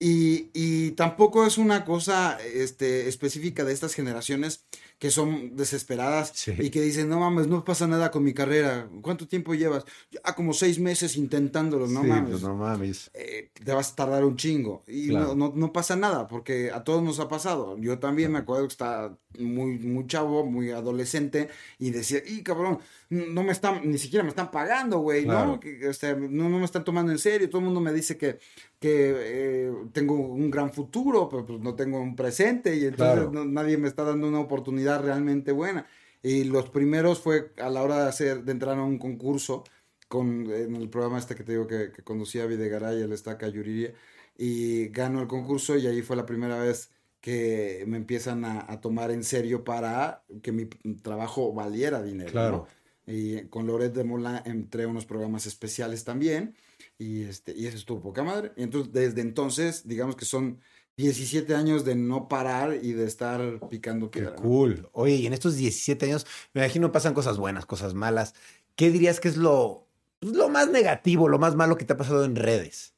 y, y, tampoco es una cosa este, específica de estas generaciones que son desesperadas y que dicen, no mames, no pasa nada con mi carrera. ¿Cuánto tiempo llevas? Ya como seis meses intentándolo, no mames. Pues no mames. Eh, te vas a tardar un chingo. Y no, no, no, pasa nada, porque a todos nos ha pasado. Yo también me acuerdo que estaba muy, muy chavo, muy adolescente, y decía, y cabrón, no me están, ni siquiera me están pagando, güey, ¿no? Que, este, no, no me están tomando en serio. Todo el mundo me dice que, que eh, tengo un gran futuro, pero pues no tengo un presente, y entonces nadie me está dando una oportunidad realmente buena. Y los primeros fue a la hora de hacer, de entrar a un concurso con, en el programa este que te digo que, que conducía Videgaray, el Estaca Yuriria, y ganó el concurso y ahí fue la primera vez que me empiezan a, a tomar en serio para que mi trabajo valiera dinero. Claro. ¿no? Y con Loret de Mola entré a unos programas especiales también. Y, este, y eso estuvo poca madre. Y entonces, desde entonces, digamos que son 17 años de no parar y de estar picando Qué piedra. ¿no? cool. Oye, y en estos 17 años, me imagino pasan cosas buenas, cosas malas. ¿Qué dirías que es lo, pues, lo más negativo, lo más malo que te ha pasado en redes?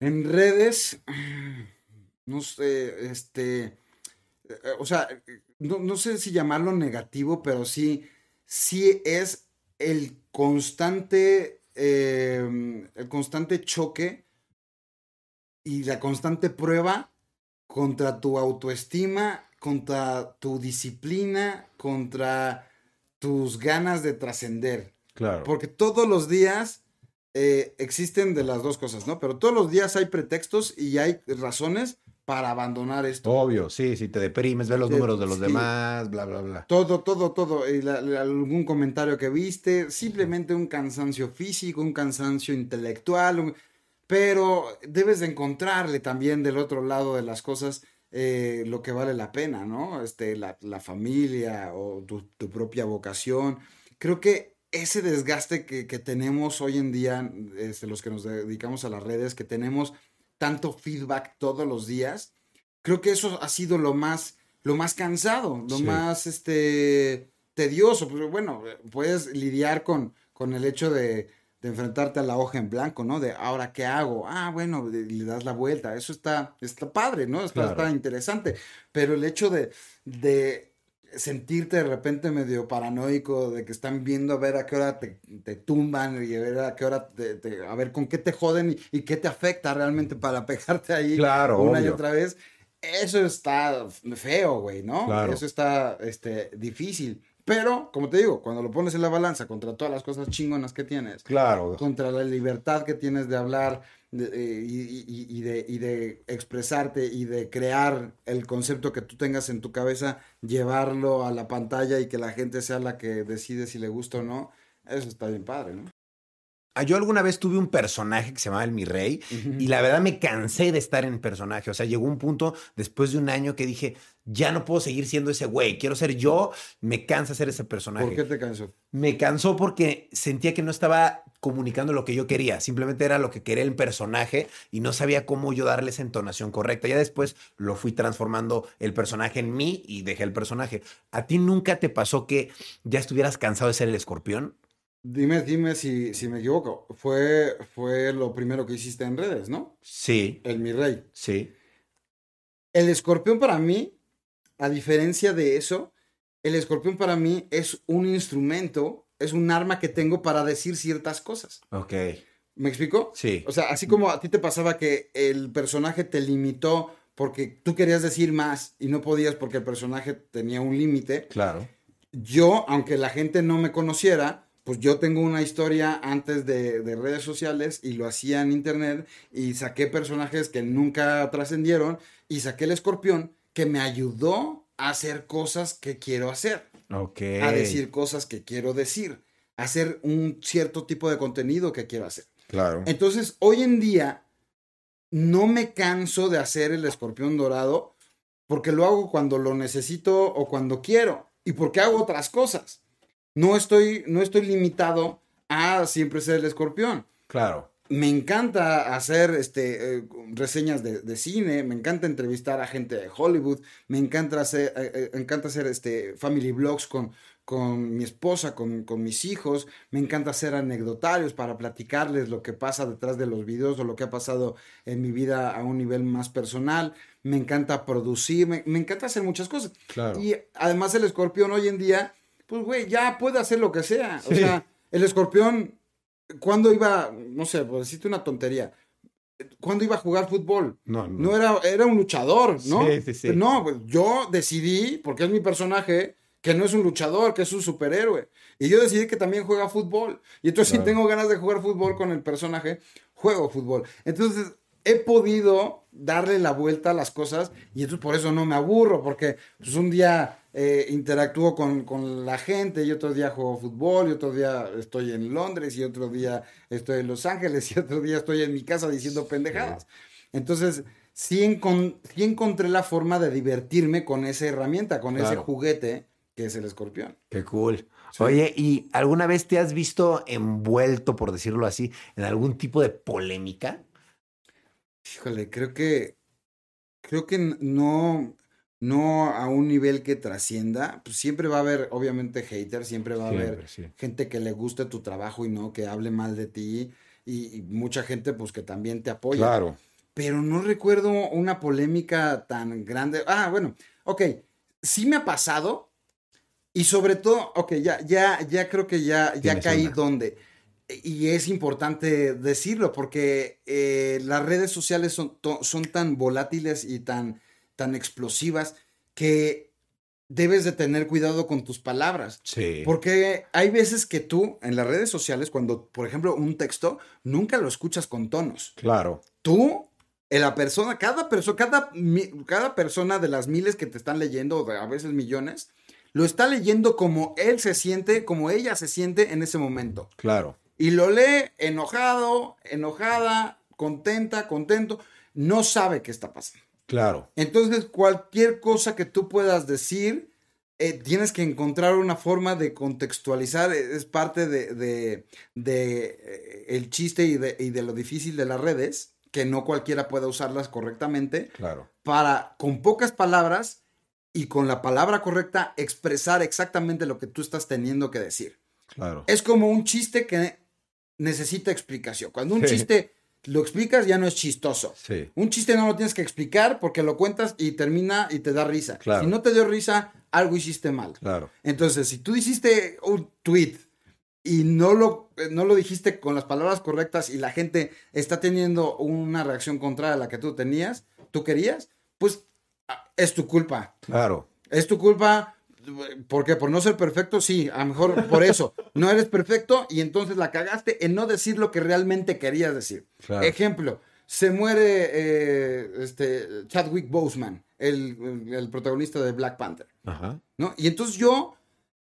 En redes, no sé, este, eh, o sea, no, no sé si llamarlo negativo, pero sí, sí es el constante, eh, el constante choque y la constante prueba contra tu autoestima, contra tu disciplina, contra tus ganas de trascender. Claro. Porque todos los días eh, existen de las dos cosas, ¿no? Pero todos los días hay pretextos y hay razones para abandonar esto. Obvio, sí, si te deprimes, ves los números de los sí. demás, bla, bla, bla. Todo, todo, todo. Y la- la- algún comentario que viste, simplemente un cansancio físico, un cansancio intelectual, un- pero debes de encontrarle también del otro lado de las cosas eh, lo que vale la pena, ¿no? Este, la, la familia o tu, tu propia vocación. Creo que ese desgaste que, que tenemos hoy en día, este, los que nos dedicamos a las redes, que tenemos tanto feedback todos los días, creo que eso ha sido lo más, lo más cansado, lo Sí. más este, tedioso. Pues, bueno, puedes lidiar con, con el hecho de, de enfrentarte a la hoja en blanco, ¿no? De ahora qué hago. Ah, bueno, le das la vuelta. Eso está, está padre, ¿no? Está, Claro. está interesante. Pero el hecho de, de sentirte de repente medio paranoico, de que están viendo a ver a qué hora te, te tumban y a ver a qué hora te, te- a ver con qué te joden y, y qué te afecta realmente para pegarte ahí Claro, una y otra vez. Eso está feo, güey, ¿no? Claro. Eso está este, difícil. Pero, como te digo, cuando lo pones en la balanza contra todas las cosas chingonas que tienes, Claro. contra la libertad que tienes de hablar de- eh, y, y- y de, y de expresarte y de crear el concepto que tú tengas en tu cabeza, llevarlo a la pantalla y que la gente sea la que decide si le gusta o no, eso está bien padre, ¿no? Ah, Yo alguna vez tuve un personaje que se llamaba el Mi Rey y la verdad me cansé de estar en personaje. O sea, llegó un punto después de un año que dije, ya no puedo seguir siendo ese güey, quiero ser yo, me cansa ser ese personaje. ¿Por qué te cansó? Me cansó porque sentía que no estaba comunicando lo que yo quería, simplemente era lo que quería el personaje y no sabía cómo yo darle esa entonación correcta. Ya después lo fui transformando el personaje en mí y dejé el personaje. ¿A ti nunca te pasó que ya estuvieras cansado de ser el escorpión? Dime, dime si, si me equivoco. Fue, fue lo primero que hiciste en redes, ¿no? Sí, El mi rey. sí. El escorpión para mí, a diferencia de eso, el escorpión para mí es un instrumento, es un arma que tengo para decir ciertas cosas. Ok. ¿Me explico? Sí. O sea, así como a ti te pasaba que el personaje te limitó porque tú querías decir más y no podías porque el personaje tenía un límite, Claro. yo, aunque la gente no me conociera, pues yo tengo una historia antes de, de redes sociales y lo hacía en internet y saqué personajes que nunca trascendieron y saqué el escorpión que me ayudó a hacer cosas que quiero hacer, Ok. a decir cosas que quiero decir, a hacer un cierto tipo de contenido que quiero hacer. Claro. Entonces, hoy en día, no me canso de hacer el escorpión dorado porque lo hago cuando lo necesito o cuando quiero y porque hago otras cosas. No estoy, no estoy limitado a siempre ser el escorpión. Claro. Me encanta hacer este, eh, reseñas de, de cine, me encanta entrevistar a gente de Hollywood, me encanta hacer, eh, eh, encanta hacer este, family vlogs con, con mi esposa, con, con mis hijos, me encanta hacer anecdotarios para platicarles lo que pasa detrás de los videos o lo que ha pasado en mi vida a un nivel más personal, me encanta producir, me, me encanta hacer muchas cosas. Claro. Y además el escorpión hoy en día, pues güey, ya puede hacer lo que sea. O sea, el escorpión, cuando iba, no sé, por decirte una tontería, cuando iba a jugar fútbol? No, no. No era, era un luchador, ¿no? Sí, sí, sí. No, pues, yo decidí, porque es mi personaje, que no es un luchador, que es un superhéroe. Y yo decidí que también juega fútbol. Y entonces, Claro. si tengo ganas de jugar fútbol con el personaje, juego fútbol. Entonces, he podido darle la vuelta a las cosas y entonces por eso no me aburro, porque pues, un día eh, interactúo con, con la gente y otro día juego fútbol y otro día estoy en Londres y otro día estoy en Los Ángeles y otro día estoy en mi casa diciendo pendejadas. Entonces, sí, encon- sí encontré la forma de divertirme con esa herramienta, con ese juguete que es el escorpión. Qué cool. Oye, ¿y alguna vez te has visto envuelto, por decirlo así, en algún tipo de polémica? Híjole, creo que, creo que no, no a un nivel que trascienda. Pues siempre va a haber, obviamente, haters, siempre va a haber sí. gente que le guste tu trabajo y no, que hable mal de ti. Y, y mucha gente, pues, que también te apoya. Claro. Pero no recuerdo una polémica tan grande. Ah, bueno, ok, sí me ha pasado. Y sobre todo, ok, ya, ya, ya creo que ya, ya caí una. donde. Y es importante decirlo porque eh, las redes sociales son, son tan volátiles y tan, tan explosivas que debes de tener cuidado con tus palabras. Sí. Porque hay veces que tú en las redes sociales, cuando, por ejemplo, un texto, nunca lo escuchas con tonos Claro. tú, la persona, cada persona, cada, cada persona de las miles que te están leyendo, a veces millones, lo está leyendo como él se siente, como ella se siente en ese momento. Claro. Y lo lee enojado, enojada, contenta, contento, no sabe qué está pasando. Claro. Entonces, cualquier cosa que tú puedas decir, eh, tienes que encontrar una forma de contextualizar, eh, es parte de, de- de, eh, el chiste y de, y de lo difícil de las redes, que no cualquiera pueda usarlas correctamente, Claro. para con pocas palabras y con la palabra correcta expresar exactamente lo que tú estás teniendo que decir. Claro. Es como un chiste que necesita explicación. Cuando un Sí. chiste lo explicas, ya no es chistoso. Sí. Un chiste no lo tienes que explicar porque lo cuentas y termina y te da risa. Claro. Si no te dio risa, algo hiciste mal. Claro. Entonces, si tú hiciste un tweet y no lo, eh, no lo dijiste con las palabras correctas y la gente está teniendo una reacción contraria a la que tú tenías, tú querías, pues ah, es tu culpa. Claro. Es tu culpa. ¿Por qué? ¿Por no ser perfecto? Sí, a lo mejor por eso. No eres perfecto y entonces la cagaste en no decir lo que realmente querías decir. Claro. Ejemplo, se muere eh, este, Chadwick Boseman, el, el protagonista de Black Panther, Ajá. ¿no? Y entonces yo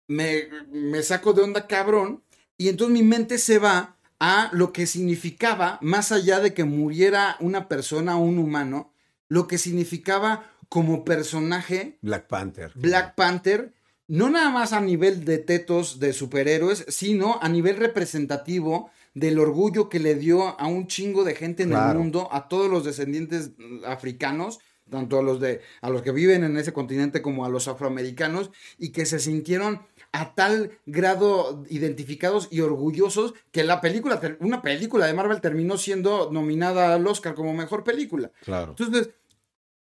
me, me saco de onda cabrón y entonces mi mente se va a lo que significaba, más allá de que muriera una persona o un humano, lo que significaba como personaje Black Panther. Black Panther, no nada más a nivel de tetos de superhéroes, sino a nivel representativo del orgullo que le dio a un chingo de gente en el mundo, a todos los descendientes africanos, tanto a los de a los que viven en ese continente como a los afroamericanos y que se sintieron a tal grado identificados y orgullosos que la película, una película de Marvel terminó siendo nominada al Oscar como mejor película. Claro. Entonces,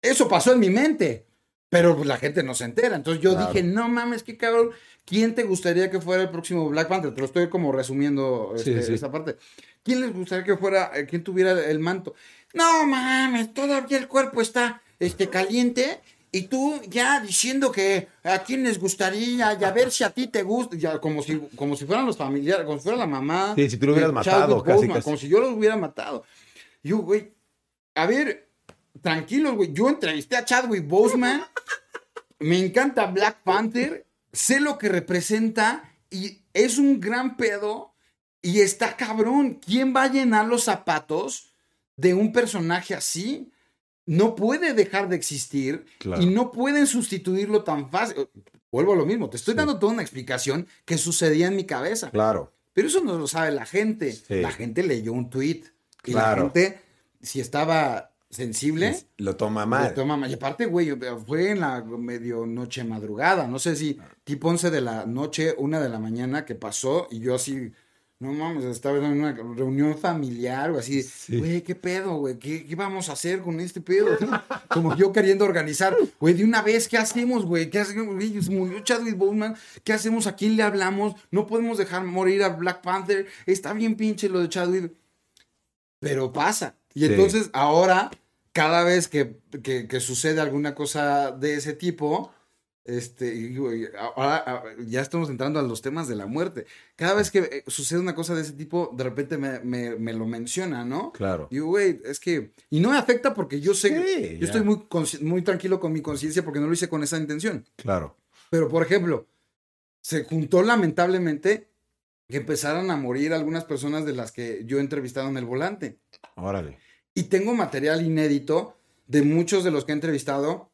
eso pasó en mi mente, pero pues, la gente no se entera. Entonces yo Claro. dije, no mames, qué cabrón, ¿quién te gustaría que fuera el próximo Black Panther? Te lo estoy como resumiendo este, sí. esa parte. ¿Quién les gustaría que fuera, eh, quién tuviera el manto? No mames, todavía el cuerpo está este, caliente. Y tú ya diciendo que a quién les gustaría, y a ver si a ti te gusta, ya como si, como si fueran los familiares, como si fuera la mamá. Sí, si tú lo hubieras matado, Chadwick casi, Boseman, casi. Como si yo los hubiera matado. Yo, güey, a ver, tranquilos, güey. Yo entrevisté a Chadwick Boseman. Me encanta Black Panther. Sé lo que representa y es un gran pedo. Y está cabrón. ¿Quién va a llenar los zapatos de un personaje así? No puede dejar de existir Claro. y no pueden sustituirlo tan fácil. Vuelvo a lo mismo. Te estoy Sí. dando toda una explicación que sucedía en mi cabeza. Claro. Pero eso no lo sabe la gente. Sí. La gente leyó un tweet. Y Claro. la gente, si estaba sensible, Es- Lo toma lo mal. toma mal. Y aparte, güey, fue en la medio noche madrugada. No sé si tipo 11 de la noche, una de la mañana que pasó. Y yo así, no mames, estaba en una reunión familiar o así. Sí. Güey, ¿qué pedo, güey? ¿Qué, ¿Qué vamos a hacer con este pedo? Como yo queriendo organizar. Güey, de una vez, ¿qué hacemos, güey? ¿Qué hacemos? Güey, se murió Chadwick Boseman. ¿Qué hacemos? ¿A quién le hablamos? No podemos dejar morir a Black Panther. Está bien pinche lo de Chadwick. Pero pasa. Y Sí. entonces ahora, cada vez que, que- que sucede alguna cosa de ese tipo, este, ahora ah, ya estamos entrando a los temas de la muerte. Cada vez que eh, sucede una cosa de ese tipo, de repente me, me- me lo menciona, ¿no? Claro. Y güey, es que. Y no me afecta porque yo sé. Sí, yo estoy muy, muy tranquilo con mi conciencia porque no lo hice con esa intención. Claro. Pero, por ejemplo, se juntó lamentablemente que empezaran a morir algunas personas de las que yo he entrevistado en el volante. Órale. Y tengo material inédito de muchos de los que he entrevistado.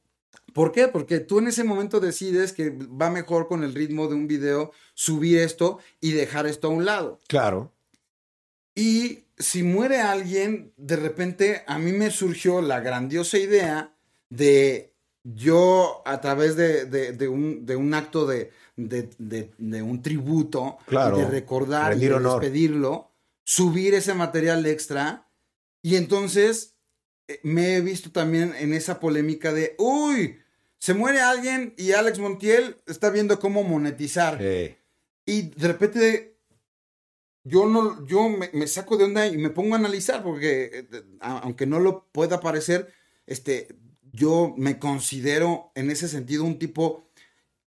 ¿Por qué? Porque tú en ese momento decides que va mejor con el ritmo de un video subir esto y dejar esto a un lado. Claro. Y si muere alguien, de repente a mí me surgió la grandiosa idea de yo a través de, de- de un, de un acto de, un tributo, Claro. de recordar y de despedirlo, subir ese material extra. Y entonces eh, me he visto también en esa polémica de, uy, se muere alguien y Alex Montiel está viendo cómo monetizar. Y de repente yo no, yo me, me saco de onda y me pongo a analizar, porque eh, aunque no lo pueda parecer, este, yo me considero en ese sentido un tipo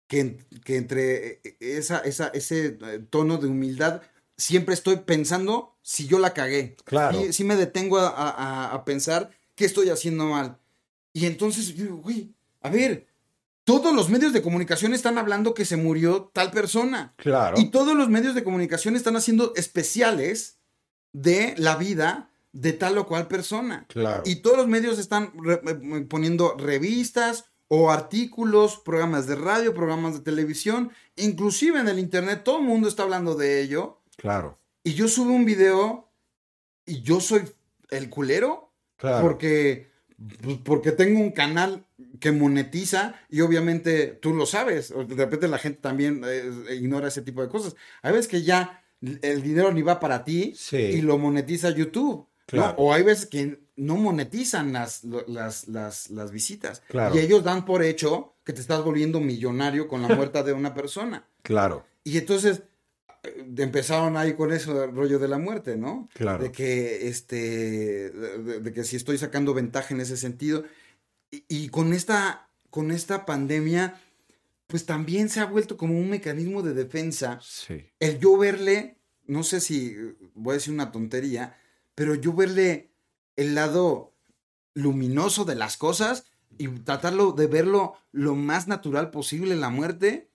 que, que entre eh, esa, esa, ese tono de humildad siempre estoy pensando si yo la cagué. Claro. Sí, sí me detengo a, a- a pensar qué estoy haciendo mal. Y entonces yo digo, güey, a ver, todos los medios de comunicación están hablando que se murió tal persona. claro. Y todos los medios de comunicación están haciendo especiales de la vida de tal o cual persona. Claro. Y todos los medios están re- eh, poniendo revistas o artículos, programas de radio, programas de televisión, inclusive en el internet, todo el mundo está hablando de ello. Claro. Y yo subo un video y yo soy el culero Claro. porque, pues, porque tengo un canal que monetiza y obviamente tú lo sabes. o De repente la gente también eh, ignora ese tipo de cosas. Hay veces que ya el dinero ni va para ti Sí. y lo monetiza YouTube. ¿no? Claro. O hay veces que no monetizan las, las, las, las visitas. Claro. Y ellos dan por hecho que te estás volviendo millonario con la muerte de una persona. Claro. Y entonces empezaron ahí con eso del rollo de la muerte, ¿no? Claro. De que, este, de, de que si estoy sacando ventaja en ese sentido. Y, y con esta, con esta pandemia, pues también se ha vuelto como un mecanismo de defensa. Sí. El yo verle, no sé si voy a decir una tontería, pero yo verle el lado luminoso de las cosas y tratarlo de verlo lo más natural posible la muerte.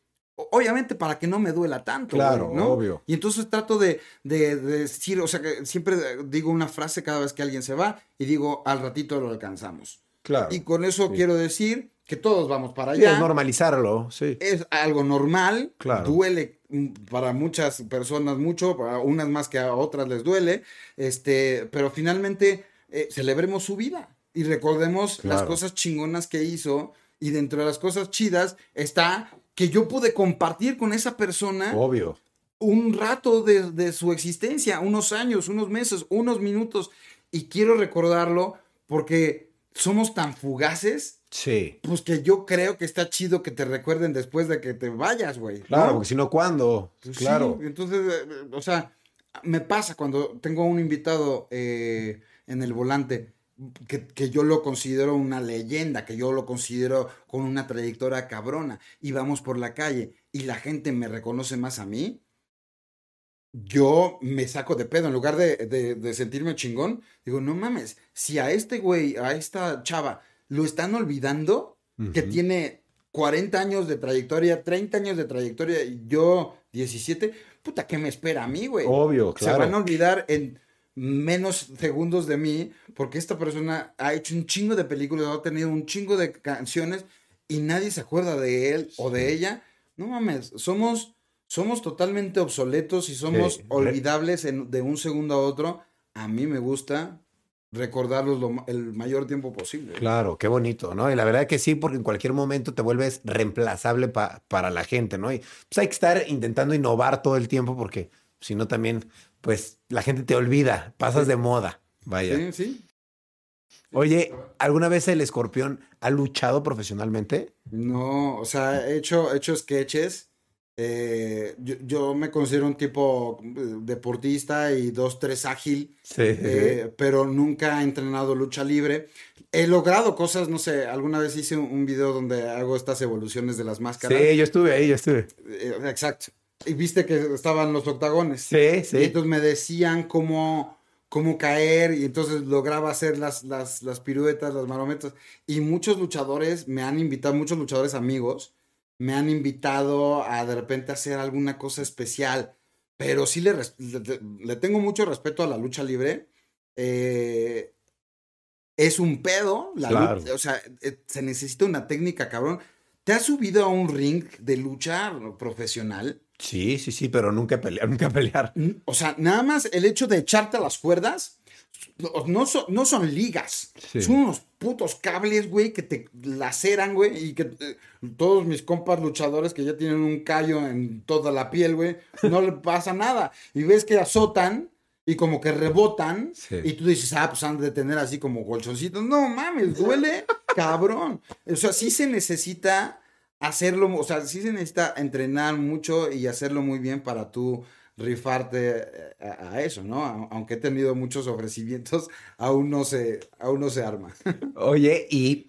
Obviamente para que no me duela tanto. Claro, güey, ¿no? obvio. Y entonces trato de, de- de decir, o sea, que siempre digo una frase cada vez que alguien se va y digo, al ratito lo alcanzamos. Claro. Y con eso Sí. quiero decir que todos vamos para Sí, allá es normalizarlo, sí. es algo normal, Claro. duele mm, para muchas personas mucho, para unas más que a otras les duele, este, pero finalmente eh, celebremos su vida y recordemos las cosas chingonas que hizo y dentro de las cosas chidas está que yo pude compartir con esa persona Obvio. un rato de, de su existencia, unos años, unos meses, unos minutos y quiero recordarlo porque somos tan fugaces Sí. pues que yo creo que está chido que te recuerden después de que te vayas, güey. Claro, ¿no? porque si no, ¿cuándo? Pues claro. sí, entonces, eh, o sea, me pasa cuando tengo un invitado eh, en el volante que, que yo lo considero una leyenda, que yo lo considero con una trayectoria cabrona y vamos por la calle y la gente me reconoce más a mí, yo me saco de pedo. En lugar de, de- de sentirme chingón, digo, no mames, si a este güey, a esta chava, lo están olvidando, que tiene 40 años de trayectoria, 30 años de trayectoria y yo 17, puta, ¿qué me espera a mí, güey? Obvio, Se van a claro. olvidar en menos segundos de mí porque esta persona ha hecho un chingo de películas, ha tenido un chingo de canciones y nadie se acuerda de él o de ella. No mames, somos, somos totalmente obsoletos y somos Sí, olvidables en- de un segundo a otro. A mí me gusta recordarlos lo el mayor tiempo posible. Claro, qué bonito, ¿no? Y la verdad que sí, porque en cualquier momento te vuelves reemplazable pa- para la gente, ¿no? Y pues hay que estar intentando innovar todo el tiempo porque si no también, pues la gente te olvida, pasas de moda. Vaya. Sí, sí. Oye, ¿alguna vez el escorpión ha luchado profesionalmente? No, o sea, he hecho, he hecho sketches. eh, yo, yo me considero un tipo eh, deportista y dos, tres ágil, Sí. eh, pero nunca he entrenado lucha libre. He logrado cosas, no sé, alguna vez hice un, un video donde hago estas evoluciones de las máscaras. Sí, yo estuve ahí, yo estuve. Eh, exacto. Y viste que estaban los octagones. Sí, Y sí. entonces me decían cómo, cómo caer y entonces lograba hacer las, las, las piruetas, las marometas. Y muchos luchadores me han invitado, muchos luchadores amigos, me han invitado a de repente hacer alguna cosa especial. Pero sí le, le- le tengo mucho respeto a la lucha libre. Eh, es un pedo. La Claro. lucha- o sea, eh, se necesita una técnica, cabrón. ¿Te has subido a un ring de lucha profesional? Sí, sí, sí, pero nunca pelear, nunca pelear. O sea, nada más el hecho de echarte a las cuerdas, no, no son, no son ligas, Sí. son unos putos cables, güey, que te laceran, güey, y que eh, todos mis compas luchadores que ya tienen un callo en toda la piel, güey, no le pasa nada. Y ves que azotan y como que rebotan, Sí. y tú dices, ah, pues han de tener así como colchoncitos. No mames, duele, cabrón. O sea, sí se necesita hacerlo, o sea, sí se necesita entrenar mucho y hacerlo muy bien para tú rifarte eh, a, a eso, ¿no? Aunque he tenido muchos ofrecimientos, aún no se, aún no se arma. Oye, ¿y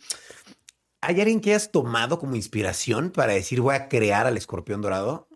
hay alguien que hayas tomado como inspiración para decir voy a crear al escorpión dorado?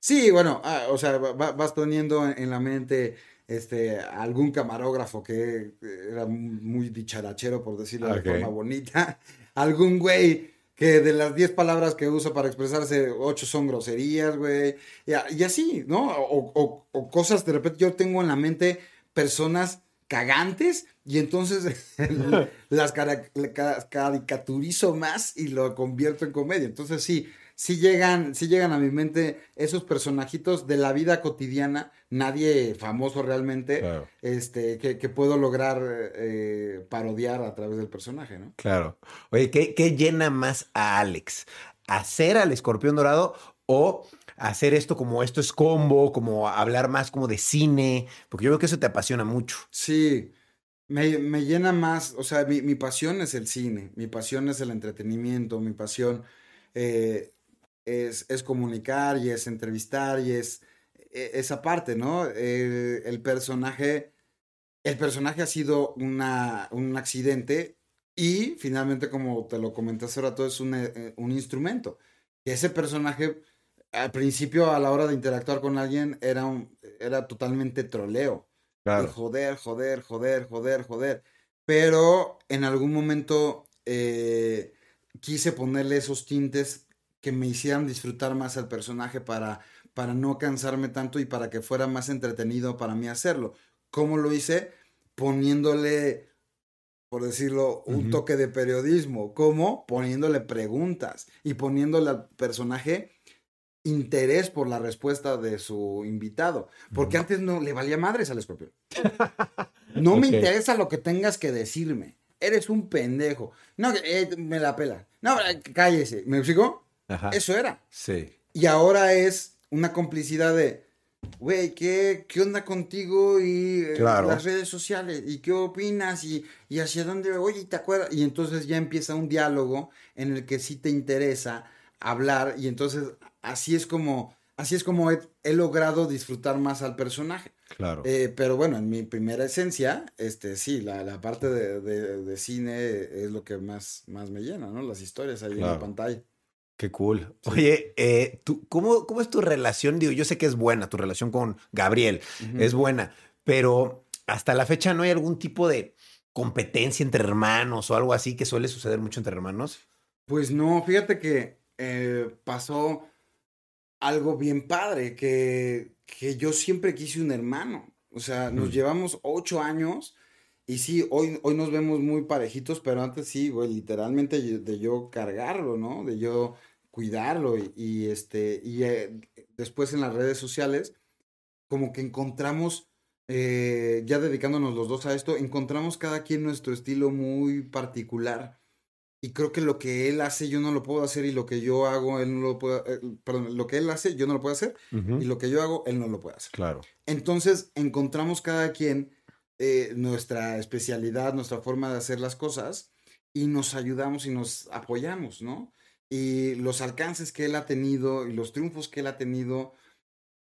Sí, bueno, ah, o sea, va- vas poniendo en, en la mente este, algún camarógrafo que era muy dicharachero, por decirlo de forma bonita, algún güey que de las 10 palabras que usa para expresarse, 8 son groserías, güey, y, y así, ¿no? O, cosas, de repente yo tengo en la mente personas cagantes y entonces las ca- caricaturizo más y lo convierto en comedia. Entonces sí, sí llegan, sí llegan a mi mente esos personajitos de la vida cotidiana, nadie famoso realmente, Claro. este, que, que puedo lograr eh, parodiar a través del personaje, ¿no? Claro. Oye, ¿qué, qué llena más a Alex? ¿Hacer al escorpión dorado o hacer esto como esto es combo, como hablar más como de cine? Porque yo veo que eso te apasiona mucho. Sí, me, me llena más, o sea, mi, mi pasión es el cine, mi pasión es el entretenimiento, mi pasión eh, es, es comunicar y es entrevistar y es e- esa parte, ¿no? Eh, el personaje, el personaje ha sido una, un accidente y finalmente, como te lo comenté hace rato, es un, eh, un instrumento. Y ese personaje, al principio, a la hora de interactuar con alguien, era, un, era totalmente troleo. Y joder, joder, joder, joder, joder. Pero en algún momento eh, quise ponerle esos tintes que me hicieran disfrutar más al personaje para, para no cansarme tanto y para que fuera más entretenido para mí hacerlo. ¿Cómo lo hice? Poniéndole, por decirlo, un toque de periodismo. ¿Cómo? Poniéndole preguntas y poniéndole al personaje interés por la respuesta de su invitado. Porque antes no le valía madres al escorpión. No me interesa lo que tengas que decirme. Eres un pendejo. No, eh, me la pela. No, eh, cállese. ¿Me explico? Ajá. Eso era. Sí. Y ahora es una complicidad de, güey, ¿qué, ¿qué onda contigo y eh, Claro. las redes sociales? ¿Y qué opinas? ¿Y, y hacia dónde? Oye, ¿te acuerdas? Y entonces ya empieza un diálogo en el que sí te interesa hablar y entonces así es como, así es como he, he logrado disfrutar más al personaje. Claro. Eh, pero bueno, en mi primera esencia, este sí, la, la parte de, de- de cine es lo que más, más me llena, ¿no? Las historias ahí en la pantalla. Qué cool. Oye, eh, ¿tú, cómo, ¿cómo es tu relación? Digo, yo sé que es buena tu relación con Gabriel, es buena, pero hasta la fecha no hay algún tipo de competencia entre hermanos o algo así que suele suceder mucho entre hermanos. Pues no, fíjate que eh, pasó algo bien padre, que, que yo siempre quise un hermano. O sea, nos Mm. llevamos ocho años y sí, hoy, hoy nos vemos muy parejitos, pero antes sí, güey, literalmente de yo cargarlo, ¿no? De yo cuidarlo y, y, este, y eh, después en las redes sociales, como que encontramos, eh, ya dedicándonos los dos a esto, encontramos cada quien nuestro estilo muy particular. Y creo que lo que él hace yo no lo puedo hacer y lo que yo hago él no lo puede, eh, perdón, lo que él hace yo no lo puedo hacer y lo que yo hago él no lo puede hacer. Claro. Entonces encontramos cada quien eh, nuestra especialidad, nuestra forma de hacer las cosas y nos ayudamos y nos apoyamos, ¿no? Y los alcances que él ha tenido y los triunfos que él ha tenido,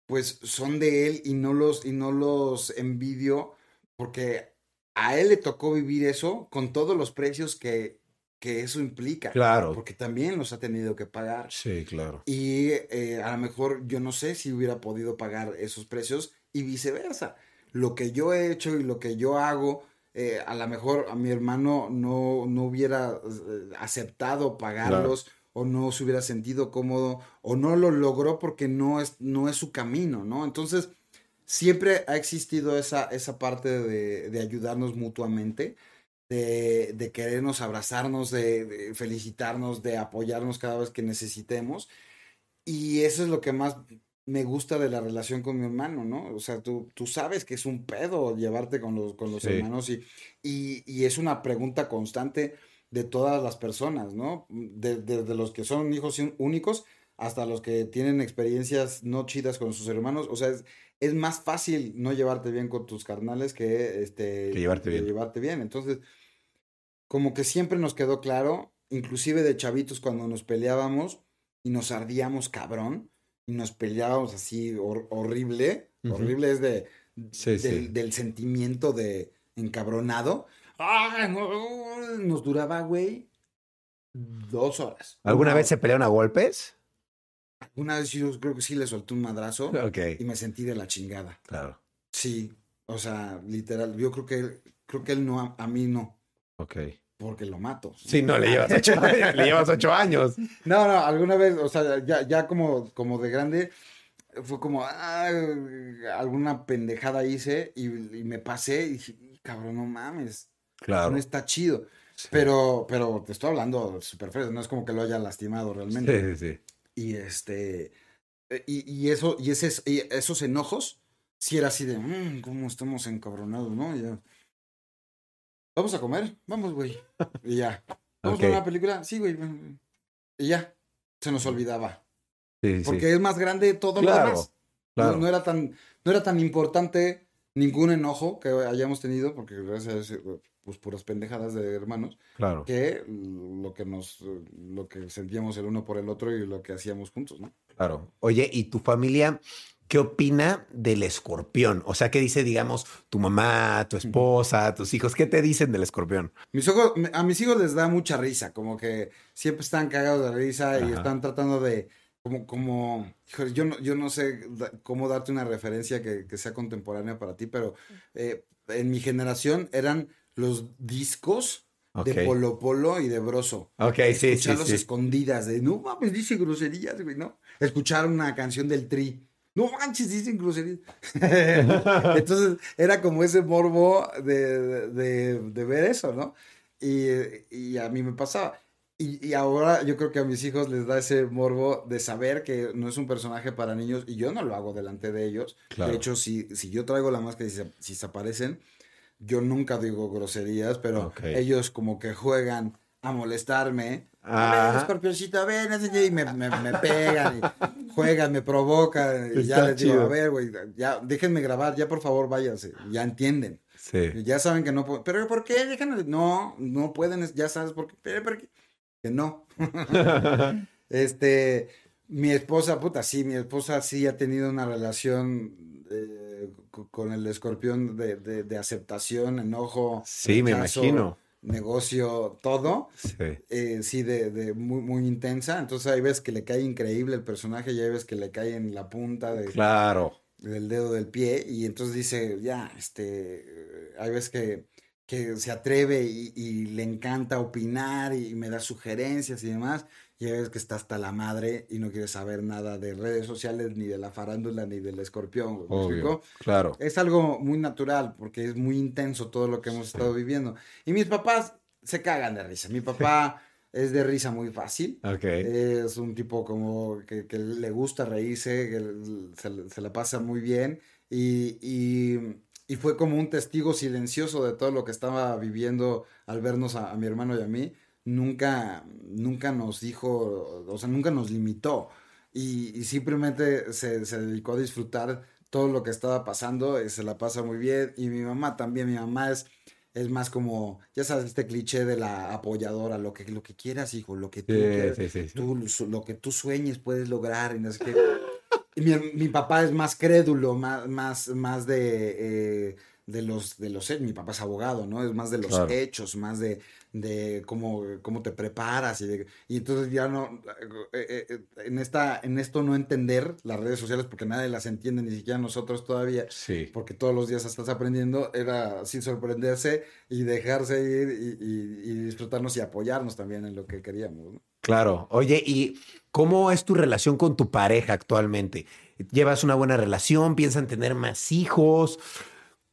pues son de él y no los, y no los envidio porque a él le tocó vivir eso con todos los precios que, que eso implica. Claro. Porque también los ha tenido que pagar. Sí, claro. Y eh, a lo mejor yo no sé si hubiera podido pagar esos precios y viceversa. Lo que yo he hecho y lo que yo hago, eh, a lo mejor a mi hermano no, no hubiera eh, aceptado pagarlos o no se hubiera sentido cómodo o no lo logró porque no es, no es su camino, ¿no? Entonces, siempre ha existido esa, esa parte de, de ayudarnos mutuamente. de, de querernos abrazarnos, de, de felicitarnos, de apoyarnos cada vez que necesitemos. Y eso es lo que más me gusta de la relación con mi hermano, ¿no? O sea, tú, tú sabes que es un pedo llevarte con los, con los Sí. hermanos y, y, y es una pregunta constante de todas las personas, ¿no? De- Desde los que son hijos únicos hasta los que tienen experiencias no chidas con sus hermanos. O sea, es, es más fácil no llevarte bien con tus carnales que, este, Que llevarte bien. llevarte bien. Entonces, como que siempre nos quedó claro, inclusive de chavitos cuando nos peleábamos y nos ardíamos cabrón y nos peleábamos así hor- horrible, horrible es de, Sí, del, sí. del sentimiento de encabronado. ¡Ah, no! Nos duraba, güey, dos horas. ¿Alguna Una vez se pelearon a golpes? hora. Una vez yo creo que sí le solté un madrazo Ok, y me sentí de la chingada. claro. Sí, o sea, literal, yo creo que él, creo que él no, a, a mí no, Ok. Porque lo mato. Sí, no, le llevas ocho años. le llevas ocho años. No, no, alguna vez, o sea, ya, ya como, como de grande, fue como, ah, alguna pendejada hice y, y me pasé y dije, cabrón, no mames, Claro. no está chido. Sí. Pero, pero te estoy hablando súper fresco, no es como que lo haya lastimado realmente. Sí, sí, sí. Y este, eh, y, y eso, y, ese, y esos enojos, sí era así de, mmm, cómo estamos encabronados, ¿no? Ya, Vamos a comer, vamos, güey. Y ya. ¿Vamos Ok. a ver una película? Sí, güey. Y ya. Se nos olvidaba. Sí, sí. Porque es más grande todo Claro, lo demás. claro. No, no era tan, no era tan importante ningún enojo que hayamos tenido, porque gracias a pues puras pendejadas de hermanos, Claro. que lo que nos, lo que sentíamos el uno por el otro y lo que hacíamos juntos, ¿no? Claro. Oye, ¿y tu familia qué opina del escorpión? O sea, ¿qué dice, digamos, tu mamá, tu esposa, tus hijos? ¿Qué te dicen del escorpión? Mis ojos, a mis hijos les da mucha risa, como que siempre están cagados de risa y están tratando de, como, como, híjole, yo no, yo no sé cómo darte una referencia que, que sea contemporánea para ti, pero eh, en mi generación eran los discos de. Polo Polo y de Broso. Ok, sí, sí, Escucharlos sí. escondidas, de no mames, dice groserías, güey, ¿no? Escuchar una canción del Tri. No manches, dicen groserías. Entonces, era como ese morbo de, de- de ver eso, ¿no? Y, y a mí me pasaba. Y, y ahora yo creo que a mis hijos les da ese morbo de saber que no es un personaje para niños y yo no lo hago delante de ellos. Claro. De hecho, si, si yo traigo la máscara y se, si se aparecen, yo nunca digo groserías, pero ellos como que juegan a molestarme. Ajá. A ver, escorpioncito, ven, y me, me, me pegan, y juegan, me provocan. Y ya les digo, chido. a ver, güey, ya déjenme grabar, ya por favor váyanse. Ya entienden. Sí. Ya saben que no pueden. ¿Pero por qué? Déjenme. No, no pueden, ya sabes por qué. Pero, ¿por qué? Que no. Este, mi esposa, puta, sí, mi esposa sí ha tenido una relación eh, co- con el escorpión de, de- de aceptación, enojo, Sí, me imagino. Negocio, todo. Sí. eh, sí, de, de muy, muy intensa. Entonces hay veces que le cae increíble el personaje y hay veces que le cae en la punta de, Claro. del dedo del pie y entonces dice, ya, este, hay veces que, que se atreve y, y le encanta opinar y me da sugerencias y demás, veces que está hasta la madre y no quiere saber nada de redes sociales, ni de la farándula, ni del escorpión, güey, ¿me Obvio. explico? Claro. Es algo muy natural porque es muy intenso todo lo que hemos estado viviendo. Y mis papás se cagan de risa. Mi papá es de risa muy fácil. Ok. Es un tipo como que, que le gusta reírse, que se, se la pasa muy bien y, y- y fue como un testigo silencioso de todo lo que estaba viviendo al vernos a, a mi hermano y a mí. Nunca, nunca nos dijo, o sea, nunca nos limitó y, y simplemente se, se dedicó a disfrutar todo lo que estaba pasando y se la pasa muy bien. Y mi mamá también, mi mamá es, es más como, ya sabes, este cliché de la apoyadora, lo que, lo que quieras, hijo, lo que tú Sí, quieras sí, sí, sí. tú, lo- que tú sueñes puedes lograr y no sé qué. Y mi, mi papá es más crédulo, más, más, más de, eh, de los, de los, mi papá es abogado, ¿no? Es más de los Claro. hechos, más de, de cómo, cómo te preparas y, de- y entonces ya no, eh, eh, en esta, en esto no entender las redes sociales porque nadie las entiende, ni siquiera nosotros todavía, Sí. porque todos los días estás aprendiendo, era así sorprenderse y dejarse ir y, y- y disfrutarnos y apoyarnos también en lo que queríamos, ¿no? Claro. Oye, ¿y cómo es tu relación con tu pareja actualmente? ¿Llevas una buena relación? ¿Piensan tener más hijos?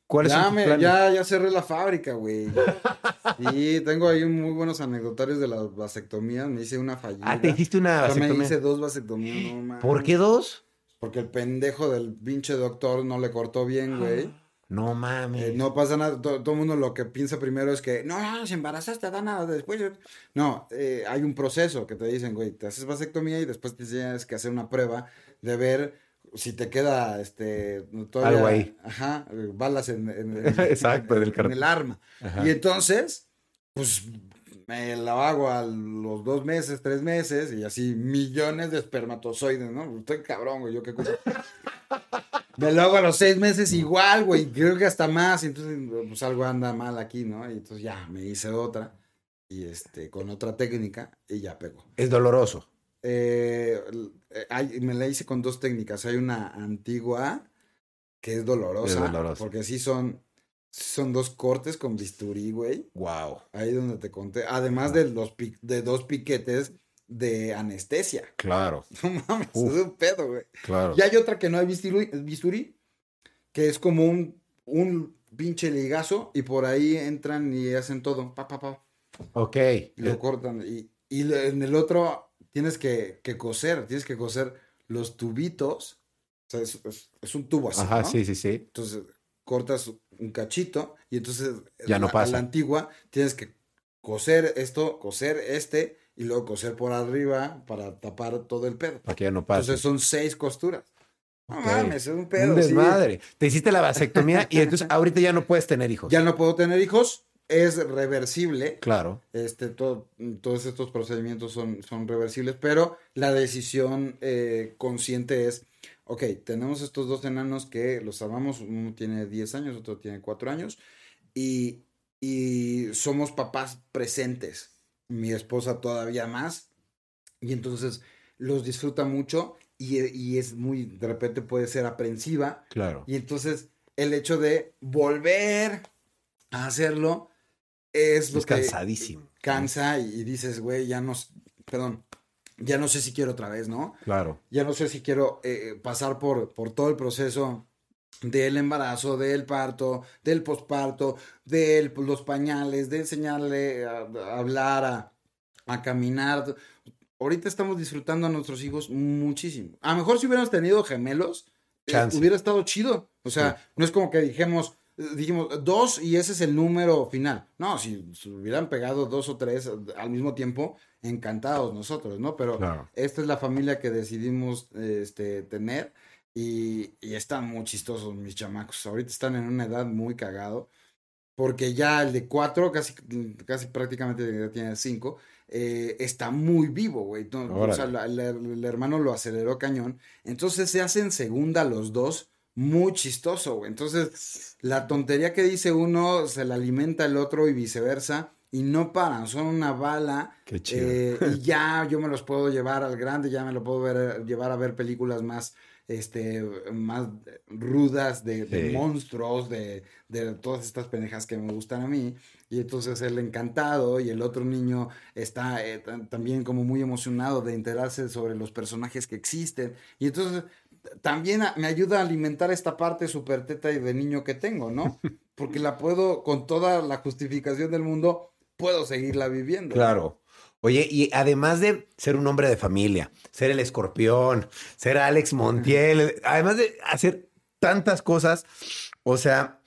¿Cuáles Ya, son tus me- planes? ya, ya cerré la fábrica, güey. Sí, tengo ahí muy buenos anecdotarios de las vasectomías. Me hice una fallida. Ah, te hiciste una O sea, me vasectomía. hice dos vasectomías, no mames. ¿Por qué dos? Porque el pendejo del pinche doctor no le cortó bien, güey. No mames. Eh, no pasa nada, to- todo el mundo lo que piensa primero es que, no, no, se embarazaste, da nada, después... yo-". No, eh, hay un proceso que te dicen, güey, te haces vasectomía y después te tienes que hacer una prueba de ver si te queda, este, todavía- Algo ahí. Ajá, balas en, en- en- Exacto, en el en cartón. el arma. Ajá. Y entonces, pues, me lo hago a los dos meses, tres meses, y así millones de espermatozoides, ¿no? Estoy cabrón, güey, yo qué cosa. Me lo hago a los seis meses igual, güey, creo que hasta más, y entonces, pues algo anda mal aquí, ¿no? Y entonces ya, me hice otra, y este, con otra técnica, y ya pegó. Es doloroso. Eh, eh, hay- me la hice con dos técnicas. Hay una antigua que es dolorosa. Es dolorosa. Porque sí son, son dos cortes con bisturí, güey. Wow. Ahí donde te conté. Además de, los de dos piquetes de anestesia. Claro, No mames, Uf. es un pedo, güey. claro. Y hay otra que no hay bisturí, bisturí que es como un, un pinche ligazo y por ahí entran y hacen todo. Pa, pa, pa. Ok. Y lo cortan. Y, y en el otro tienes que, que coser, tienes que coser los tubitos. O sea, es, es- es un tubo así. Ajá, ¿no? sí, sí, sí. Entonces cortas un cachito y entonces Ya no la- a pasa. la antigua tienes que coser esto, coser este y luego coser por arriba para tapar todo el pedo. Para que ya no pase. Entonces son seis costuras. No mames, es un pedo. Un sí. desmadre. Te hiciste la vasectomía y entonces ahorita ya no puedes tener hijos. Ya no puedo tener hijos, es reversible. Claro. Este, todo- todos estos procedimientos son, son reversibles, pero la decisión eh, consciente es, ok, tenemos estos dos enanos que los amamos, uno tiene 10 años, otro tiene 4 años, y, y somos papás presentes, mi esposa todavía más, y entonces los disfruta mucho y, y es muy, de repente puede ser aprensiva, Claro. y entonces el hecho de volver a hacerlo es lo Es que cansadísimo. cansa y, dices, güey, ya no, perdón, ya no sé si quiero otra vez, ¿no? Claro. Ya no sé si quiero eh, pasar por, por todo el proceso del embarazo, del parto, del posparto, de los pañales, de enseñarle a, a hablar, a, a caminar. Ahorita estamos disfrutando a nuestros hijos muchísimo. A lo mejor si hubiéramos tenido gemelos, eh, hubiera estado chido. O sea, no es como que dijimos, dijimos dos y ese es el número final. No, si, hubieran pegado dos o tres al mismo tiempo, encantados nosotros, ¿no? Pero Claro. esta es la familia que decidimos este, tener y, y están muy chistosos mis chamacos. Ahorita están en una edad muy cagado porque ya el de cuatro, casi, casi prácticamente ya tiene cinco, eh, está muy vivo, güey. No, o sea, Órale. la- la- el hermano lo aceleró cañón. Entonces se hacen segunda los dos. Muy chistoso, güey. Entonces, la tontería que dice uno se la alimenta el otro y viceversa. Y no paran, son una bala. Qué chido. Eh, y ya yo me los puedo llevar al grande, ya me lo puedo ver, llevar a ver películas más, este, más rudas de, monstruos, de, de todas estas pendejas que me gustan a mí. Y entonces el encantado y el otro niño está eh, tam- también como muy emocionado de enterarse sobre los personajes que existen. Y entonces también a- me ayuda a alimentar esta parte super teta y de niño que tengo, ¿no? Porque la puedo, con toda la justificación del mundo, puedo seguirla viviendo. Claro. Oye, y además de ser un hombre de familia, ser el escorpión, ser Alex Montiel, además de hacer tantas cosas, o sea,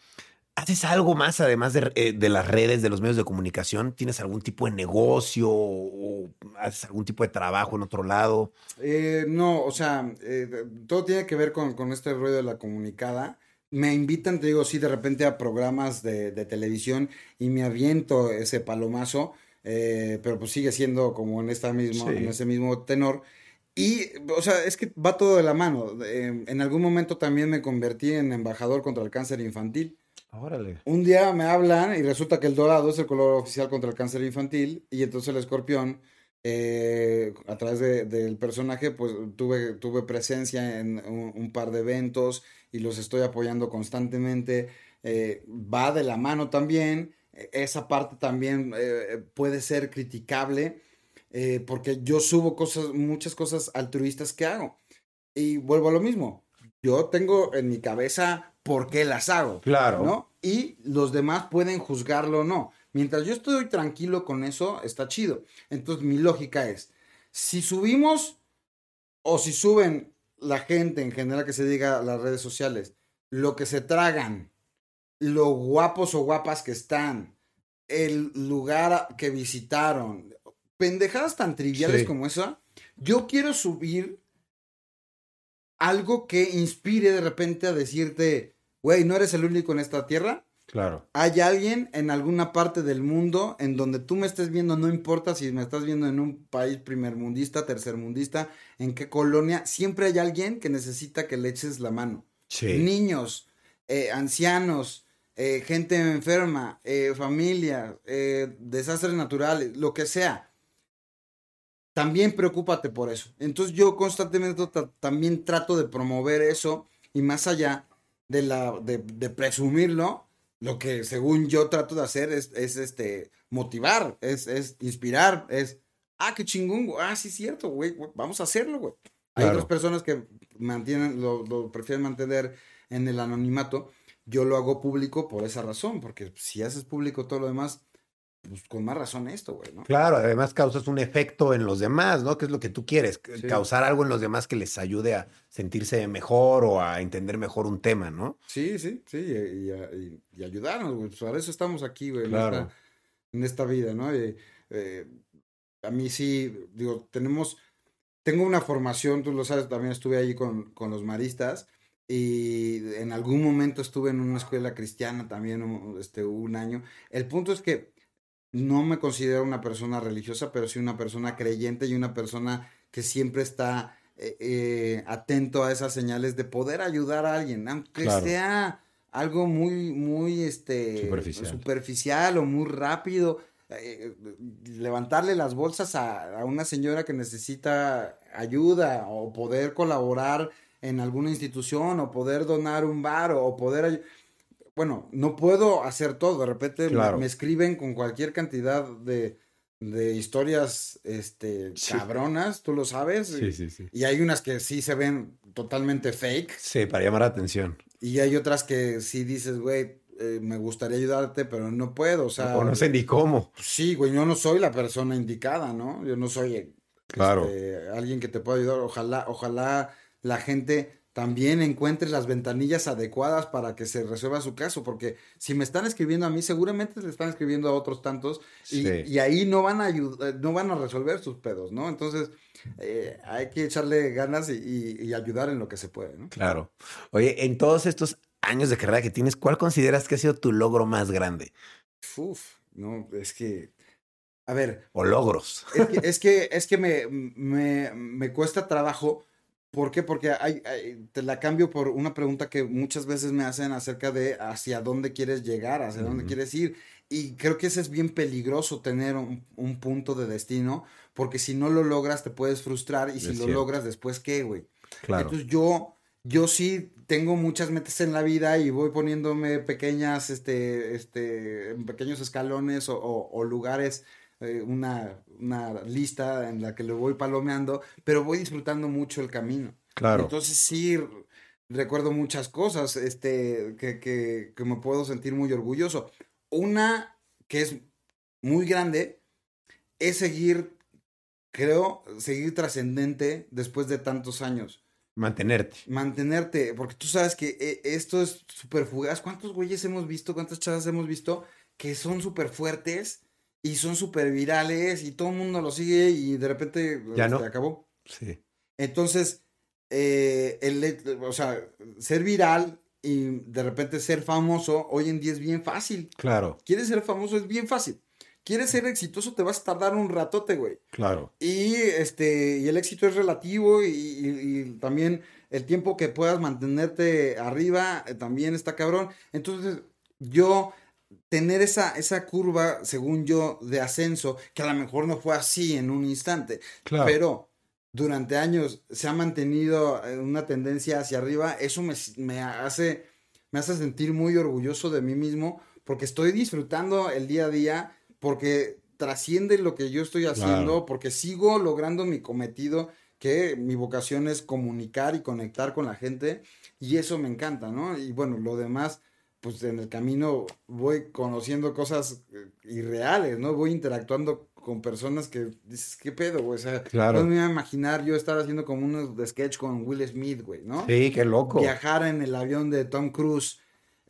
¿haces algo más además de, eh, de las redes, de los medios de comunicación? ¿Tienes algún tipo de negocio o haces algún tipo de trabajo en otro lado? Eh, no, o sea, eh, todo tiene que ver con, con este rollo de la comunicada. Me invitan, te digo, sí, de repente a programas de, de televisión y me aviento ese palomazo, eh, pero pues sigue siendo como en esta Sí. en ese mismo tenor. Y, o sea, es que va todo de la mano. En algún momento también me convertí en embajador contra el cáncer infantil. Órale. Un día me hablan y resulta que el dorado es el color oficial contra el cáncer infantil y entonces el escorpión, eh, a través de- del personaje, pues tuve, tuve presencia en un, par de eventos y los estoy apoyando constantemente. Eh, va de la mano también. Eh, Esa parte también eh, puede ser criticable porque yo subo cosas, muchas cosas altruistas que hago. Y vuelvo a lo mismo. Yo tengo en mi cabeza por qué las hago. Claro. ¿no? y los demás pueden juzgarlo o no. Mientras yo estoy tranquilo con eso, está chido. Entonces mi lógica es, si subimos o si suben la gente en general que se diga a las redes sociales, lo que se tragan, lo guapos o guapas que están, el lugar que visitaron, pendejadas tan triviales Sí. como esa, yo quiero subir algo que inspire de repente a decirte, güey, no eres el único en esta tierra. Claro. Hay alguien en alguna parte del mundo en donde tú me estés viendo, no importa si me estás viendo en un país primermundista, tercermundista, en qué colonia, siempre hay alguien que necesita que le eches la mano. Sí. Niños, eh, ancianos, eh, gente enferma, eh, familia, desastres naturales, lo que sea. También preocúpate por eso. Entonces yo constantemente también trato de promover eso y más allá de, la, de, de presumirlo, lo que según yo trato de hacer es, es este, motivar, es, es inspirar, es, ah, qué chingón, güey, ah, sí es cierto, güey, güey, vamos a hacerlo, güey. Hay Claro. otras personas que mantienen, lo, lo prefieren mantener en el anonimato. Yo lo hago público por esa razón, porque si haces público todo lo demás, pues con más razón esto, güey, ¿no? Claro, además causas un efecto en los demás, ¿no? Que es lo que tú quieres, Sí. causar algo en los demás que les ayude a sentirse mejor o a entender mejor un tema, ¿no? Sí, sí, sí, y, y- y- y ayudarnos, güey. Pues para eso estamos aquí, güey, en, Claro. esta, en esta vida, ¿no? Y, eh, a mí sí, digo, tenemos, tengo una formación, tú lo sabes, también estuve ahí con, con los maristas y en algún momento estuve en una escuela cristiana también, este, un año. El punto es que no me considero una persona religiosa, pero sí una persona creyente y una persona que siempre está eh, eh, atento a esas señales de poder ayudar a alguien, aunque Claro. sea algo muy, muy, este, Superficial. superficial o muy rápido. eh, levantarle las bolsas a, a una señora que necesita ayuda o poder colaborar en alguna institución o poder donar un bar o poder bueno, no puedo hacer todo. De repente me- Claro. me, escriben con cualquier cantidad de, de historias este, Sí. cabronas, tú lo sabes. y, sí, sí. y hay unas que sí se ven totalmente fake. Sí, para llamar la atención. Y hay otras que sí dices, güey, eh, me gustaría ayudarte, pero no puedo. O sea, o no sé ni cómo. sí, güey, yo no soy la persona indicada, ¿no? Yo no soy Claro. este, alguien que te pueda ayudar. Ojalá, ojalá la gente también encuentre las ventanillas adecuadas para que se resuelva su caso, porque si me están escribiendo a mí, seguramente le están escribiendo a otros tantos y, Sí. y ahí no van a ayudar, no van a resolver sus pedos, ¿no? Entonces, eh, hay que echarle ganas y, y- y ayudar en lo que se puede, ¿no? Claro. Oye, en todos estos años de carrera que tienes, ¿cuál consideras que ha sido tu logro más grande? Uf, no, es que, a ver, O logros. Es que, es que, es que me, me, me cuesta trabajo. ¿Por qué? Porque hay, hay- te la cambio por una pregunta que muchas veces me hacen acerca de hacia dónde quieres llegar, hacia dónde quieres ir. Y creo que ese es bien peligroso tener un, un punto de destino, porque si no lo logras te puedes frustrar y si lo logras después, ¿qué, güey? Claro. Entonces yo, yo sí tengo muchas metas en la vida y voy poniéndome pequeñas, este, este, pequeños escalones o, o- o lugares, eh, una, una lista en la que lo voy palomeando, pero voy disfrutando mucho el camino. Claro. Entonces sí recuerdo muchas cosas, este, que, que, que me puedo sentir muy orgulloso. Una que es muy grande es seguir, creo, seguir trascendente después de tantos años Mantenerte. mantenerte, porque tú sabes que eh, esto es súper fugaz. ¿Cuántos güeyes hemos visto, cuántas chavas hemos visto que son súper fuertes y son súper virales y todo el mundo lo sigue y de repente Ya se no. acabó? Sí. Entonces, eh, el, o sea, ser viral y de repente ser famoso hoy en día es bien fácil. Claro. ¿Quieres ser famoso? Es bien fácil. ¿Quieres ser exitoso? Te vas a tardar un ratote, güey. Claro. Y este, y el éxito es relativo y, y- y también el tiempo que puedas mantenerte arriba eh, también está cabrón. Entonces, yo tener esa, esa curva, según yo, de ascenso, que a lo mejor no fue así en un instante, Claro. pero durante años se ha mantenido eh, una tendencia hacia arriba, eso me, me hace, me hace sentir muy orgulloso de mí mismo porque estoy disfrutando el día a día, porque trasciende lo que yo estoy haciendo, Claro. porque sigo logrando mi cometido, que mi vocación es comunicar y conectar con la gente, y eso me encanta, ¿no? Y bueno, lo demás, pues en el camino voy conociendo cosas eh, irreales, ¿no? Voy interactuando con personas que dices, ¿qué pedo, güey? O sea, Claro. no me iba a imaginar yo estar haciendo como unos de sketch con Will Smith, güey, ¿no? Sí, qué loco. Viajar en el avión de Tom Cruise.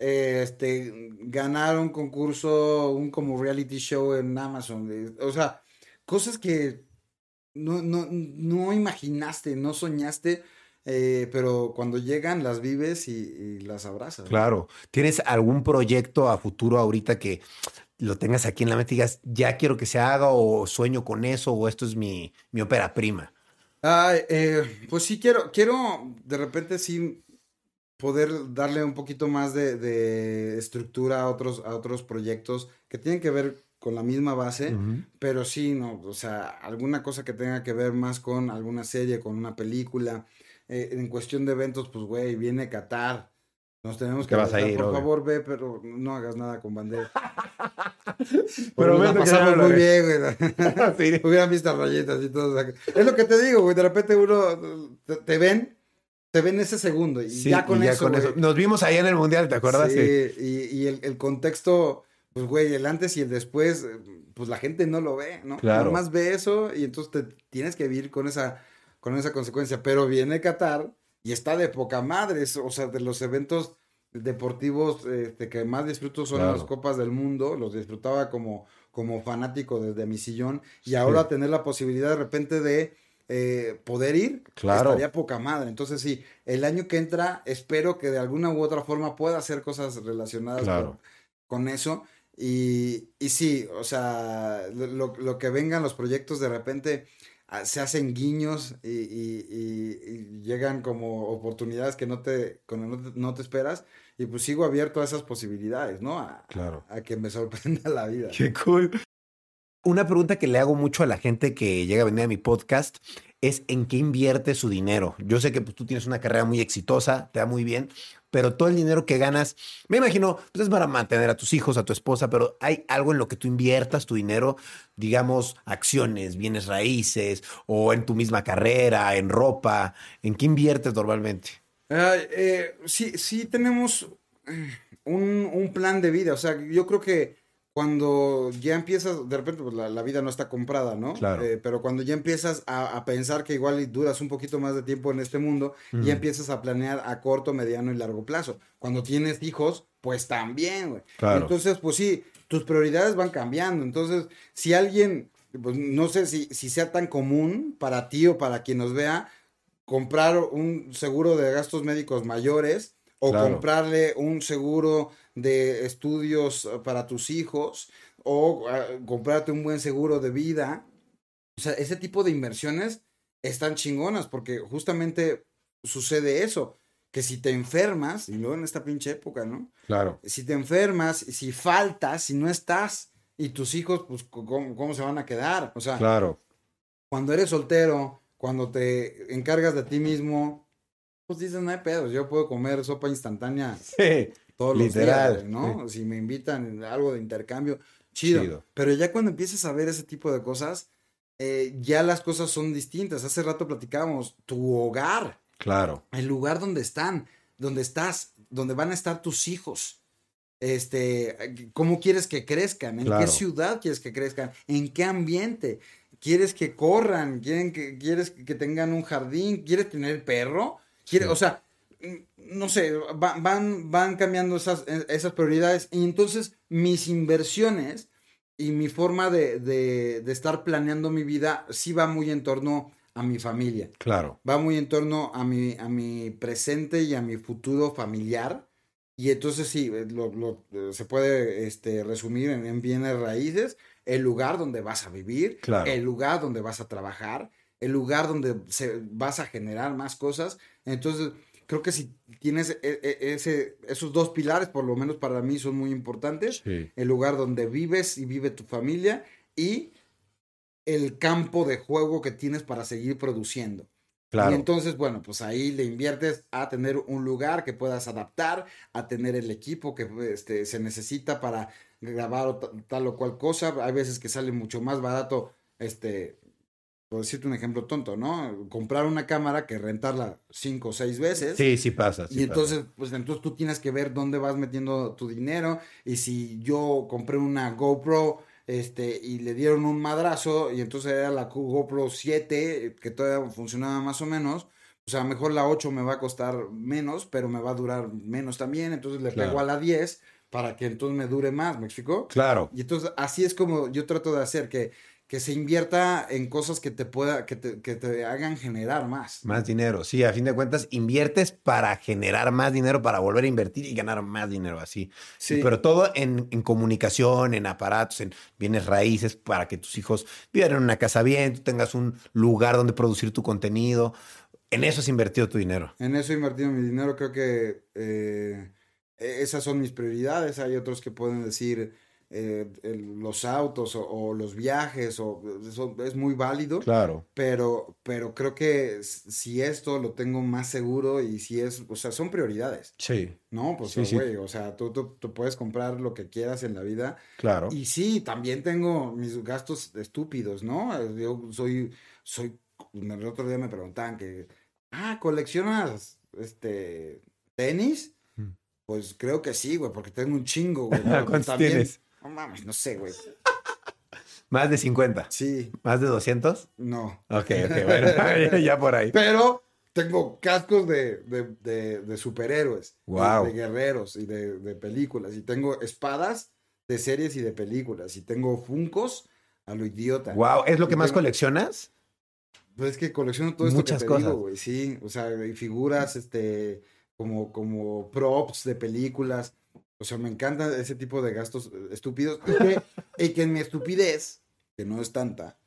eh, este, ganar un concurso, un como reality show en Amazon. eh, O sea, cosas que no, no, no imaginaste, no soñaste, eh, pero cuando llegan las vives y, y las abrazas. ¿no? Claro. ¿Tienes algún proyecto a futuro ahorita que lo tengas aquí en la mente y digas, ya quiero que se haga o sueño con eso o esto es mi, mi ópera prima? Ay, eh, pues sí quiero, quiero de repente sí poder darle un poquito más de, de estructura a otros, a otros proyectos que tienen que ver con la misma base, pero sí, no, o sea, alguna cosa que tenga que ver más con alguna serie, con una película. Eh, en cuestión de eventos, pues güey, viene Qatar. Nos tenemos que vas a ir, por obvio. favor, ve, pero no hagas nada con bandera. Pero vete que pasamos muy bien, güey. Sí. Hubieran visto rayitas y todo. o sea, es lo que te digo, güey. De repente uno te, te ven, te ven ese segundo y Sí, ya con y eso. Nos vimos allá en el Mundial, ¿te acuerdas? Sí, Sí. y, y el, el contexto, pues, güey, el antes y el después, pues la gente no lo ve, ¿no? Claro. Nomás ve eso y entonces te tienes que vivir con esa, con esa consecuencia. Pero viene Qatar y está de poca madre. es- o sea, de los eventos deportivos este, que más disfruto son Claro. las Copas del Mundo. Los disfrutaba como, como fanático desde mi sillón. Y ahora tener la posibilidad de repente de eh, poder ir, Claro. estaría poca madre. Entonces, sí, el año que entra, espero que de alguna u otra forma pueda hacer cosas relacionadas Claro. con, con eso. Y, y sí, o sea, lo, lo que vengan los proyectos de repente se hacen guiños y, y- y- y llegan como oportunidades que no te, no te, no te esperas. Y pues sigo abierto a esas posibilidades, ¿no? A, Claro. a que me sorprenda la vida. Qué cool. Una pregunta que le hago mucho a la gente que llega a venir a mi podcast es en qué invierte su dinero. Yo sé que pues, tú tienes una carrera muy exitosa, te da muy bien, pero todo el dinero que ganas, me imagino, pues es para mantener a tus hijos, a tu esposa, pero hay algo en lo que tú inviertas tu dinero, digamos, acciones, bienes raíces o en tu misma carrera, en ropa. ¿En qué inviertes normalmente? Ay, eh, sí, sí tenemos eh, un, un plan de vida. O sea, yo creo que cuando ya empiezas, de repente pues, la, la vida no está comprada, ¿no? Claro. Eh, pero cuando ya empiezas a, a pensar que igual duras un poquito más de tiempo en este mundo, ya empiezas a planear a corto, mediano y largo plazo. Cuando tienes hijos, pues también, güey. Claro. Entonces, pues sí, tus prioridades van cambiando. Entonces, si alguien, pues no sé si, si sea tan común para ti o para quien nos vea, comprar un seguro de gastos médicos mayores o Claro. comprarle un seguro de estudios eh, para tus hijos o ah, comprarte un buen seguro de vida. O sea, ese tipo de inversiones están chingonas porque justamente sucede eso, que si te enfermas, y luego en esta pinche época, ¿no? Claro. Si te enfermas, si faltas, si no estás, y tus hijos, pues, ¿cómo, cómo se van a quedar? O sea, Claro. cuando eres soltero, cuando te encargas de ti mismo, pues dices, no hay pedos, yo puedo comer sopa instantánea Sí. Todos Literal, los días, ¿no? Si me invitan a algo de intercambio, chido. Chido. Pero ya cuando empiezas a ver ese tipo de cosas, eh, ya las cosas son distintas. Hace rato platicábamos, tu hogar, Claro. el lugar donde están, donde estás, donde van a estar tus hijos. Este, ¿cómo quieres que crezcan? ¿En Claro. qué ciudad quieres que crezcan? ¿En qué ambiente? ¿Quieres que corran? ¿Quieren que, ¿Quieres que tengan un jardín? ¿Quieres tener perro? ¿Quieres, Sí. O sea, no sé, va- van, van cambiando esas, eh, esas prioridades. Y entonces mis inversiones y mi forma de, de, de estar planeando mi vida sí va muy en torno a mi familia Claro. va muy en torno a mi, a mi presente y a mi futuro familiar. Y entonces sí, eh, lo, lo, eh, se puede este, resumir en, en bienes raíces, el lugar donde vas a vivir, Claro. el lugar donde vas a trabajar, el lugar donde se, vas a generar más cosas. Entonces, creo que si tienes e- e- ese, esos dos pilares, por lo menos para mí son muy importantes, Sí. el lugar donde vives y vive tu familia y el campo de juego que tienes para seguir produciendo. Y Claro. entonces, bueno, pues ahí le inviertes a tener un lugar que puedas adaptar, a tener el equipo que este, se necesita para grabar o ta- tal o cual cosa. Hay veces que sale mucho más barato este, por decirte un ejemplo tonto, ¿no? Comprar una cámara que rentarla cinco o seis veces. Sí, sí pasa. sí y pasa. entonces, pues entonces tú tienes que ver dónde vas metiendo tu dinero. Y si yo compré una GoPro, este, y le dieron un madrazo, y entonces era la GoPro 7, que todavía funcionaba más o menos, pues a lo mejor la 8 me va a costar menos, pero me va a durar menos también. Entonces le Claro. pego a la 10 para que entonces me dure más, ¿me explicó? Claro. Y entonces así es como yo trato de hacer, que, que se invierta en cosas que te pueda, que te, que te hagan generar más. Más dinero. Sí, a fin de cuentas, inviertes para generar más dinero, para volver a invertir y ganar más dinero así. Sí. Pero todo en, en comunicación, en aparatos, en bienes raíces, para que tus hijos vivan en una casa bien, tú tengas un lugar donde producir tu contenido. En eso has invertido tu dinero. En eso he invertido mi dinero, creo que eh, e- esas son mis prioridades. Hay otros que pueden decir eh, el- los autos o, o los viajes, o eso es muy válido, Claro. pero, pero creo que si esto lo tengo más seguro y si es, o sea, son prioridades, Sí, ¿no? Pues, Sí, sí. güey, o sea, tú, tú, tú puedes comprar lo que quieras en la vida claro. y sí, también tengo mis gastos estúpidos, ¿no? Eh, Yo soy, soy, el otro día me preguntaban que, ah, ¿coleccionas, este, tenis? Mm. Pues creo que sí, güey, porque tengo un chingo, güey. ¿Cuántos también- tienes? No mames, no sé, güey. Más de 50. Sí, ¿Más de 200? no. Ok, ok, bueno, ya por ahí. Pero tengo cascos de, de, de, de superhéroes, Guau. de guerreros y de, de películas. Y tengo espadas de series y de películas. Y tengo funcos a lo idiota. Wow, ¿es lo que Y más tengo- coleccionas? Pues es que colecciono todo esto Muchas que te cosas. digo, güey, sí, o sea, y figuras, este, como, como props de películas, o sea, me encanta ese tipo de gastos eh, estúpidos, y que, y que en mi estupidez, que no es tanta,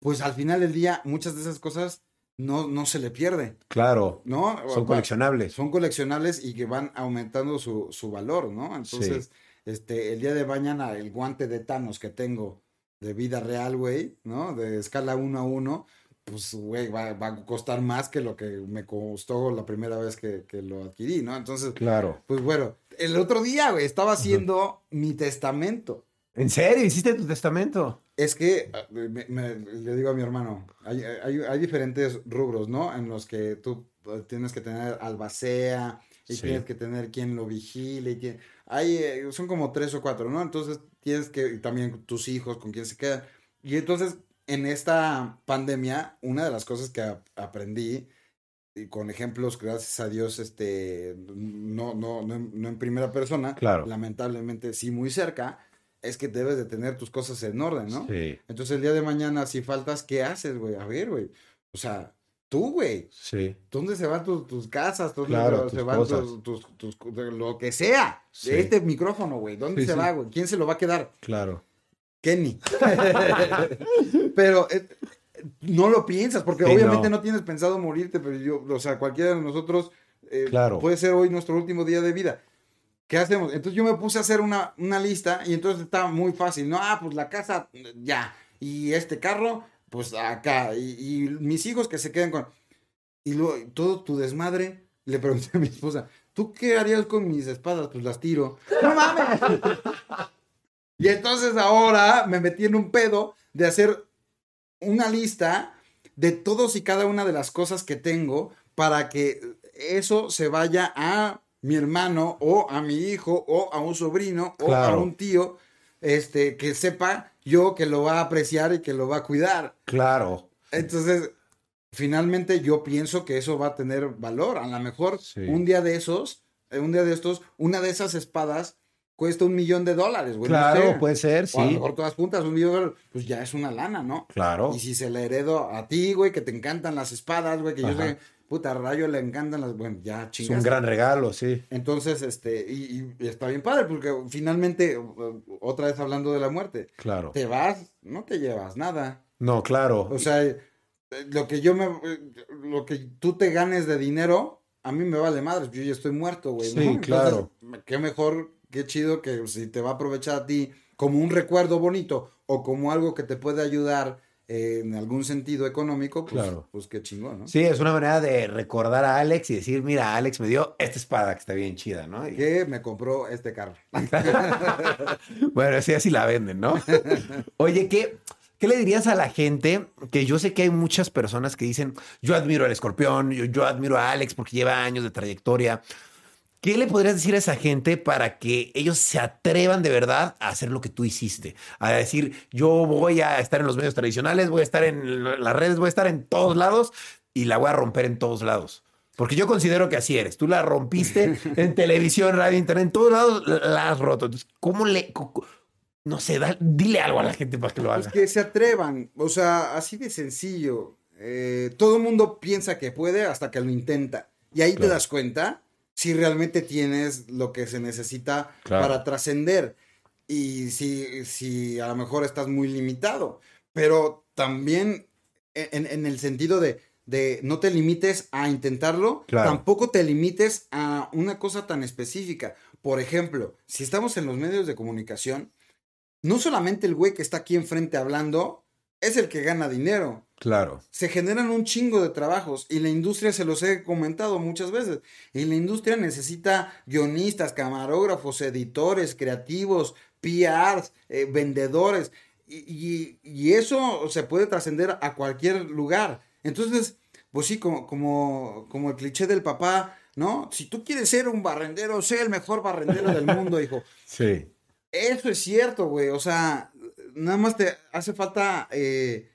pues al final del día, muchas de esas cosas no, no se le pierde, Claro, ¿no? son Va- coleccionables. Son coleccionables y que van aumentando su, su valor, ¿no? Entonces, este, el día de mañana, el guante de Thanos que tengo de vida real, güey, ¿no? De escala 1 a 1, pues, güey, va, va a costar más que lo que me costó la primera vez que, que lo adquirí, ¿no? Entonces, Claro. pues bueno, el otro día, güey, estaba haciendo mi testamento. ¿En serio? ¿Hiciste tu testamento? Es que ah, me- me- le digo a mi hermano, hay, hay- hay diferentes rubros, ¿no? En los que tú eh, tienes que tener albacea y Sí. tienes que tener quien lo vigile. Y quien- hay, eh, son como tres o cuatro, ¿no? Entonces tienes que, y también tus hijos, con quién se quedan. Y entonces, en esta pandemia, una de las cosas que ap- aprendí, con ejemplos, gracias a Dios, este, no, no, no, no en primera persona, Claro. lamentablemente sí muy cerca, es que debes de tener tus cosas en orden, ¿no? Sí, Entonces el día de mañana, si faltas, ¿qué haces, güey? A ver, güey. O sea, tú, güey. sí. ¿Dónde se van tus, tus casas? ¿Dónde Claro, se tus van tus, tus, tus- de lo que sea? Sí. Este micrófono, güey. ¿Dónde Sí, se va, güey? ¿Quién se lo va a quedar? Claro. Kenny. pero eh, no lo piensas, porque Sí, obviamente no. no. tienes pensado morirte, pero yo, o sea, cualquiera de nosotros eh, Claro. puede ser hoy nuestro último día de vida. ¿Qué hacemos? Entonces yo me puse a hacer una, una lista y entonces estaba muy fácil. No, ah, pues la casa, ya. Y este carro, pues acá. Y, y mis hijos que se queden con... Y luego, todo tu desmadre, le pregunté a mi esposa, ¿tú qué harías con mis espadas? Pues las tiro. ¡No mames! y entonces ahora me metí en un pedo de hacer una lista de todos y cada una de las cosas que tengo para que eso se vaya a mi hermano o a mi hijo o a un sobrino o a un tío este que sepa yo que lo va a apreciar y que lo va a cuidar. Claro. Entonces, finalmente yo pienso que eso va a tener valor. A lo mejor Sí. un día de esos, eh, un día de estos, una de esas espadas cuesta un millón de dólares, güey. no Claro, sé. puede ser, O a lo sí. mejor todas juntas, un millón de dólares, pues ya es una lana, ¿no? Claro. Y si se le heredo a ti, güey, que te encantan las espadas, güey, que yo sé, puta, a Rayo le encantan las, bueno, ya Es chingas. un gran regalo, sí. Entonces, este, y, y está bien padre, porque finalmente, uh, otra vez hablando de la muerte, Claro. te vas, no te llevas nada. No, claro. O sea, eh, lo que yo me, eh, lo que tú te ganes de dinero, a mí me vale madre, yo ya estoy muerto, güey. ¿no? Sí, Entonces, claro. qué mejor, qué chido que si te va a aprovechar a ti como un recuerdo bonito o como algo que te puede ayudar eh, en algún sentido económico, pues, Claro. pues qué chingón, ¿no? Sí, es una manera de recordar a Alex y decir, mira, Alex me dio esta espada que está bien chida, ¿no? Y- Que me compró este carro. bueno, sí, así la venden, ¿no? Oye, ¿qué? ¿Qué le dirías a la gente? Que yo sé que hay muchas personas que dicen, yo admiro al escorpión, yo, yo admiro a Alex porque lleva años de trayectoria. ¿Qué le podrías decir a esa gente para que ellos se atrevan de verdad a hacer lo que tú hiciste? A decir, yo voy a estar en los medios tradicionales, voy a estar en las redes, voy a estar en todos lados y la voy a romper en todos lados. Porque yo considero que así eres. Tú la rompiste en televisión, radio, internet, en todos lados la has roto. Entonces, ¿cómo le... No sé, dile algo a la gente para que lo haga. Pues que se atrevan. O sea, así de sencillo. Eh, todo el mundo piensa que puede hasta que lo intenta. Y ahí te das cuenta si realmente tienes lo que se necesita para trascender y si, si a lo mejor estás muy limitado, pero también en, el sentido de, de, no te limites a intentarlo, tampoco te limites a una cosa tan específica. Por ejemplo, si estamos en los medios de comunicación, no solamente el güey que está aquí enfrente hablando es el que gana dinero. Claro. Se generan un chingo de trabajos y la industria, se los he comentado muchas veces, y la industria necesita guionistas, camarógrafos, editores, creativos, PRs, eh, vendedores, y, y, eso se puede trascender a cualquier lugar. Entonces, pues sí, como, como, como el cliché del papá, ¿no? Si tú quieres ser un barrendero, sé el mejor barrendero del mundo, hijo. Sí. Eso es cierto, güey. O sea, nada más te hace falta eh,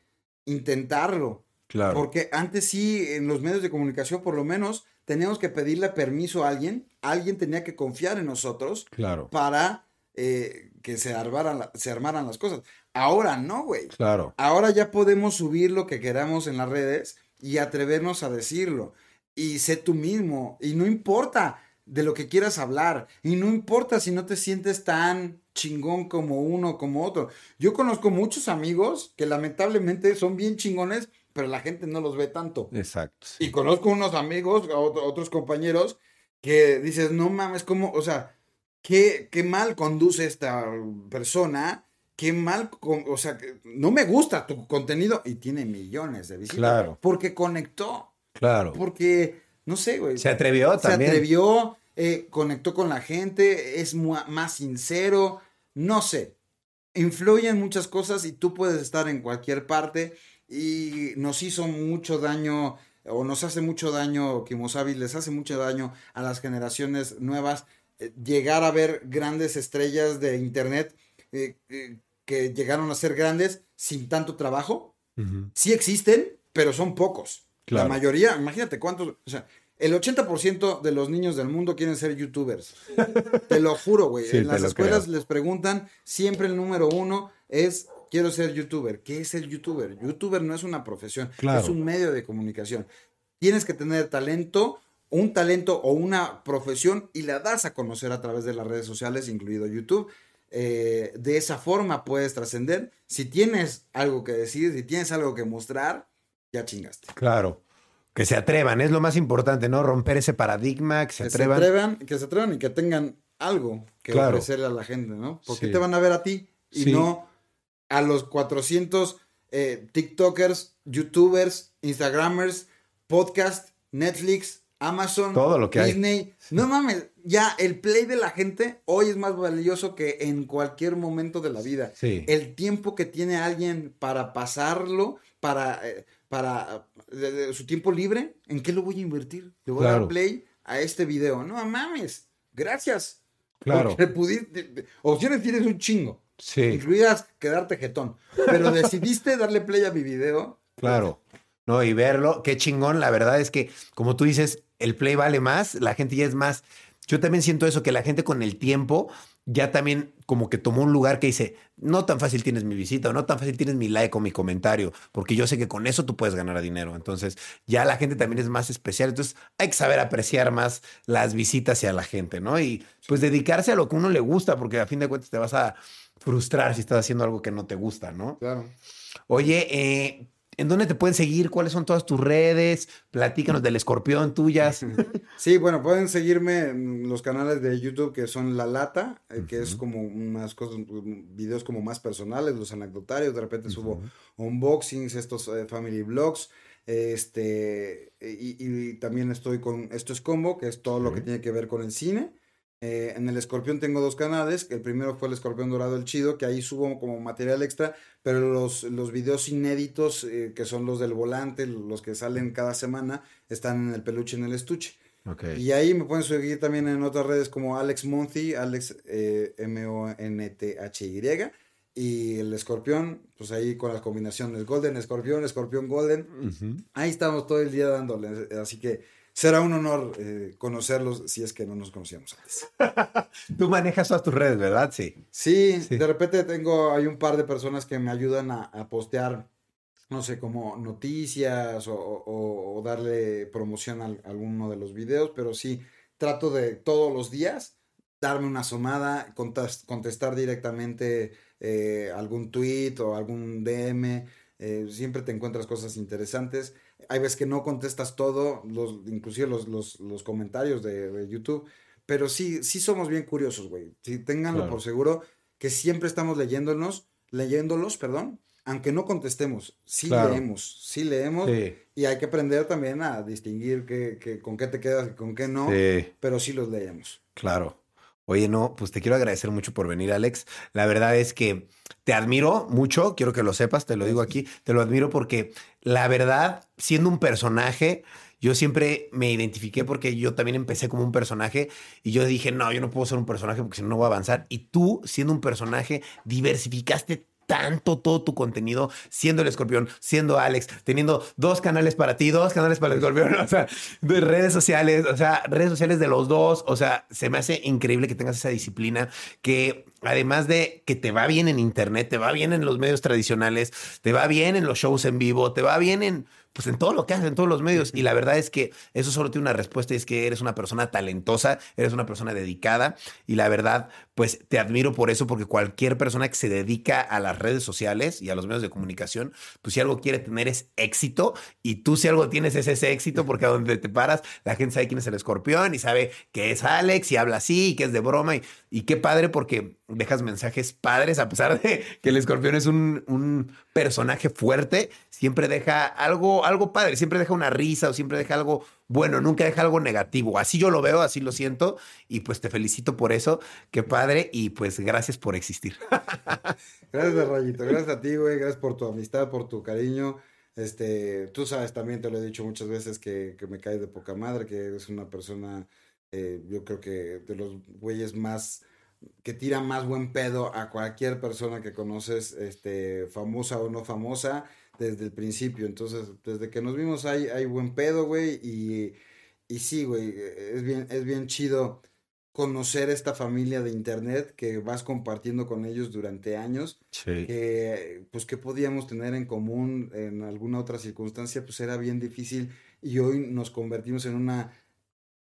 intentarlo. Claro. Porque antes sí, en los medios de comunicación, por lo menos, teníamos que pedirle permiso a alguien. Alguien tenía que confiar en nosotros. Claro. Para eh, que se armaran, se armaran las cosas. Ahora no, güey. Claro. Ahora ya podemos subir lo que queramos en las redes y atrevernos a decirlo. Y sé tú mismo. Y no importa de lo que quieras hablar. Y no importa si no te sientes tan chingón como uno como otro. Yo conozco muchos amigos que lamentablemente son bien chingones, pero la gente no los ve tanto. Exacto. Y conozco unos amigos, otros compañeros, que dices, no mames, ¿cómo? O sea, qué, qué mal conduce esta persona, qué mal, o sea, no me gusta tu contenido y tiene millones de visitas. Claro. Porque conectó. Claro. Porque, no sé, güey. Se atrevió también. Se atrevió eh, conectó con la gente, es más sincero, no sé. Influyen muchas cosas y tú puedes estar en cualquier parte y nos hizo mucho daño o nos hace mucho daño, Kimosabi les hace mucho daño a las generaciones nuevas eh, llegar a ver grandes estrellas de internet eh, que llegaron a ser grandes sin tanto trabajo. Sí existen, pero son pocos. La mayoría, imagínate cuántos, o sea, el 80% de los niños del mundo quieren ser youtubers. te lo juro, güey. en las escuelas les preguntan, siempre el número uno es, quiero ser youtuber. ¿Qué es el youtuber? Youtuber no es una profesión, es un medio de comunicación. Tienes que tener talento, un talento o una profesión y la das a conocer a través de las redes sociales, incluido YouTube. Eh, de esa forma puedes trascender. Si tienes algo que decir, si tienes algo que mostrar, ya chingaste. Claro. Que se atrevan, es lo más importante, ¿no? Romper ese paradigma, que se atrevan. que se atrevan y que tengan algo que ofrecerle a la gente, ¿no? Porque te van a ver a ti y no a los 400 eh, TikTokers, YouTubers, Instagramers, podcast, Netflix, Amazon, Todo lo que Disney. No mames, ya el play de la gente hoy es más valioso que en cualquier momento de la vida. El tiempo que tiene alguien para pasarlo, para, eh, para su tiempo libre, ¿en qué lo voy a invertir? Le voy a dar play a este video. No mames, gracias. Claro. Pudiste, opciones tienes un chingo. Sí. Incluidas quedarte jetón. Pero decidiste darle play a mi video. Claro. No, y verlo, qué chingón. La verdad es que, como tú dices, el play vale más, la gente ya es más. Yo también siento eso, que la gente con el tiempo ya también como que tomó un lugar que dice, no tan fácil tienes mi visita o no tan fácil tienes mi like o mi comentario, porque yo sé que con eso tú puedes ganar dinero. Entonces ya la gente también es más especial. Entonces hay que saber apreciar más las visitas hacia la gente, ¿no? Y pues dedicarse a lo que uno le gusta, porque a fin de cuentas te vas a frustrar si estás haciendo algo que no te gusta, ¿no? Claro. Oye, eh, ¿En dónde te pueden seguir? ¿Cuáles son todas tus redes? Platícanos del escorpión tuyas. Sí, bueno, pueden seguirme en los canales de YouTube que son La Lata, eh, que es como unas cosas, videos como más personales, los anecdotarios, de repente subo unboxings, estos eh, family vlogs, este, y, también estoy con Esto es Combo, que es todo lo que tiene que ver con el cine. Eh, en el Escorpión tengo dos canales. El primero fue el Escorpión Dorado El Chido, que ahí subo como material extra, pero los, los videos inéditos, eh, que son los del volante, los que salen cada semana, están en el peluche en el estuche. Ok. Y ahí me pueden seguir también en otras redes como Alex Monty, Alex eh, M-O-N-T-H-Y. Y el escorpión, pues ahí con las combinaciones Golden, escorpión, escorpión, Golden. Ahí estamos todo el día dándole. Así que será un honor eh, conocerlos si es que no nos conocíamos antes. Tú manejas todas tus redes, ¿verdad? Sí. Sí, Sí. de repente tengo, hay un par de personas que me ayudan a, a postear, no sé, como noticias o, o- o darle promoción a alguno de los videos, pero sí, trato de todos los días darme una asomada, contestar directamente eh, algún tweet o algún DM. eh, siempre te encuentras cosas interesantes. Hay veces que no contestas todo, los, inclusive los, los, los comentarios de, de YouTube. Pero sí, sí somos bien curiosos, güey. Sí, ténganlo Claro. por seguro que siempre estamos leyéndonos, leyéndolos, perdón, aunque no contestemos. Sí Claro. leemos, sí leemos. Sí. Y hay que aprender también a distinguir qué- con qué te quedas y con qué no. Sí. Pero sí los leemos. Claro. Oye, no, pues te quiero agradecer mucho por venir, Alex. La verdad es que te admiro mucho, quiero que lo sepas, te lo digo aquí, te lo admiro porque la verdad, siendo un personaje, yo siempre me identifiqué porque yo también empecé como un personaje y yo dije, no, yo no puedo ser un personaje porque si no, no voy a avanzar. Y tú, siendo un personaje, diversificaste tanto todo tu contenido, siendo el escorpión, siendo Alex, teniendo dos canales para ti, dos canales para el escorpión, o sea, de redes sociales, o sea, redes sociales de los dos, o sea, se me hace increíble que tengas esa disciplina, que además de que te va bien en internet, te va bien en los medios tradicionales, te va bien en los shows en vivo, te va bien en pues en todo lo que haces, en todos los medios. Y la verdad es que eso solo tiene una respuesta y es que eres una persona talentosa, eres una persona dedicada. Y la verdad, pues te admiro por eso, porque cualquier persona que se dedica a las redes sociales y a los medios de comunicación, pues si algo quiere tener es éxito. Y tú si algo tienes es ese éxito, porque a donde te paras, la gente sabe quién es el escorpión y sabe que es Alex y habla así y que es de broma. Y, y qué padre porque dejas mensajes padres a pesar de que el escorpión es un, un personaje fuerte, siempre deja algo, algo padre, siempre deja una risa o siempre deja algo bueno, nunca deja algo negativo. Así yo lo veo, así lo siento y pues te felicito por eso, qué padre y pues gracias por existir. Gracias, Rayito. Gracias a ti, güey. Gracias por tu amistad, por tu cariño. Este, tú sabes, también te lo he dicho muchas veces que, que me caes de poca madre, que eres una persona, eh, yo creo que de los güeyes más, que tira más buen pedo a cualquier persona que conoces, este, famosa o no famosa, desde el principio. Entonces, desde que nos vimos hay, hay buen pedo, güey. Y, y sí, güey, es bien, es bien chido conocer esta familia de internet que vas compartiendo con ellos durante años Sí. que pues que podíamos tener en común en alguna otra circunstancia pues era bien difícil y hoy nos convertimos en una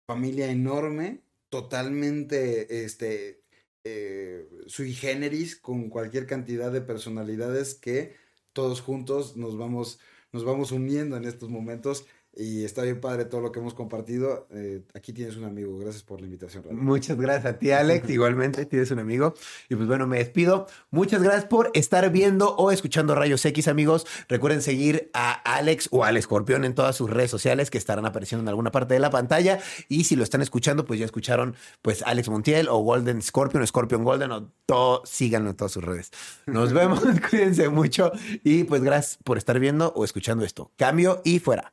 familia enorme totalmente este eh, sui generis con cualquier cantidad de personalidades que todos juntos nos vamos nos vamos uniendo en estos momentos y está bien padre todo lo que hemos compartido. Eh, aquí tienes un amigo. Gracias por la invitación. Raúl. Muchas gracias a ti, Alex. Igualmente, tienes un amigo. Y pues bueno, me despido. Muchas gracias por estar viendo o escuchando Rayos X, amigos. Recuerden seguir a Alex o al Escorpión en todas sus redes sociales que estarán apareciendo en alguna parte de la pantalla. Y si lo están escuchando, pues ya escucharon pues Alex Montiel o Golden Scorpion, Scorpion Golden o todo. Síganlo en todas sus redes. Nos vemos. Cuídense mucho. Y pues gracias por estar viendo o escuchando esto. Cambio y fuera.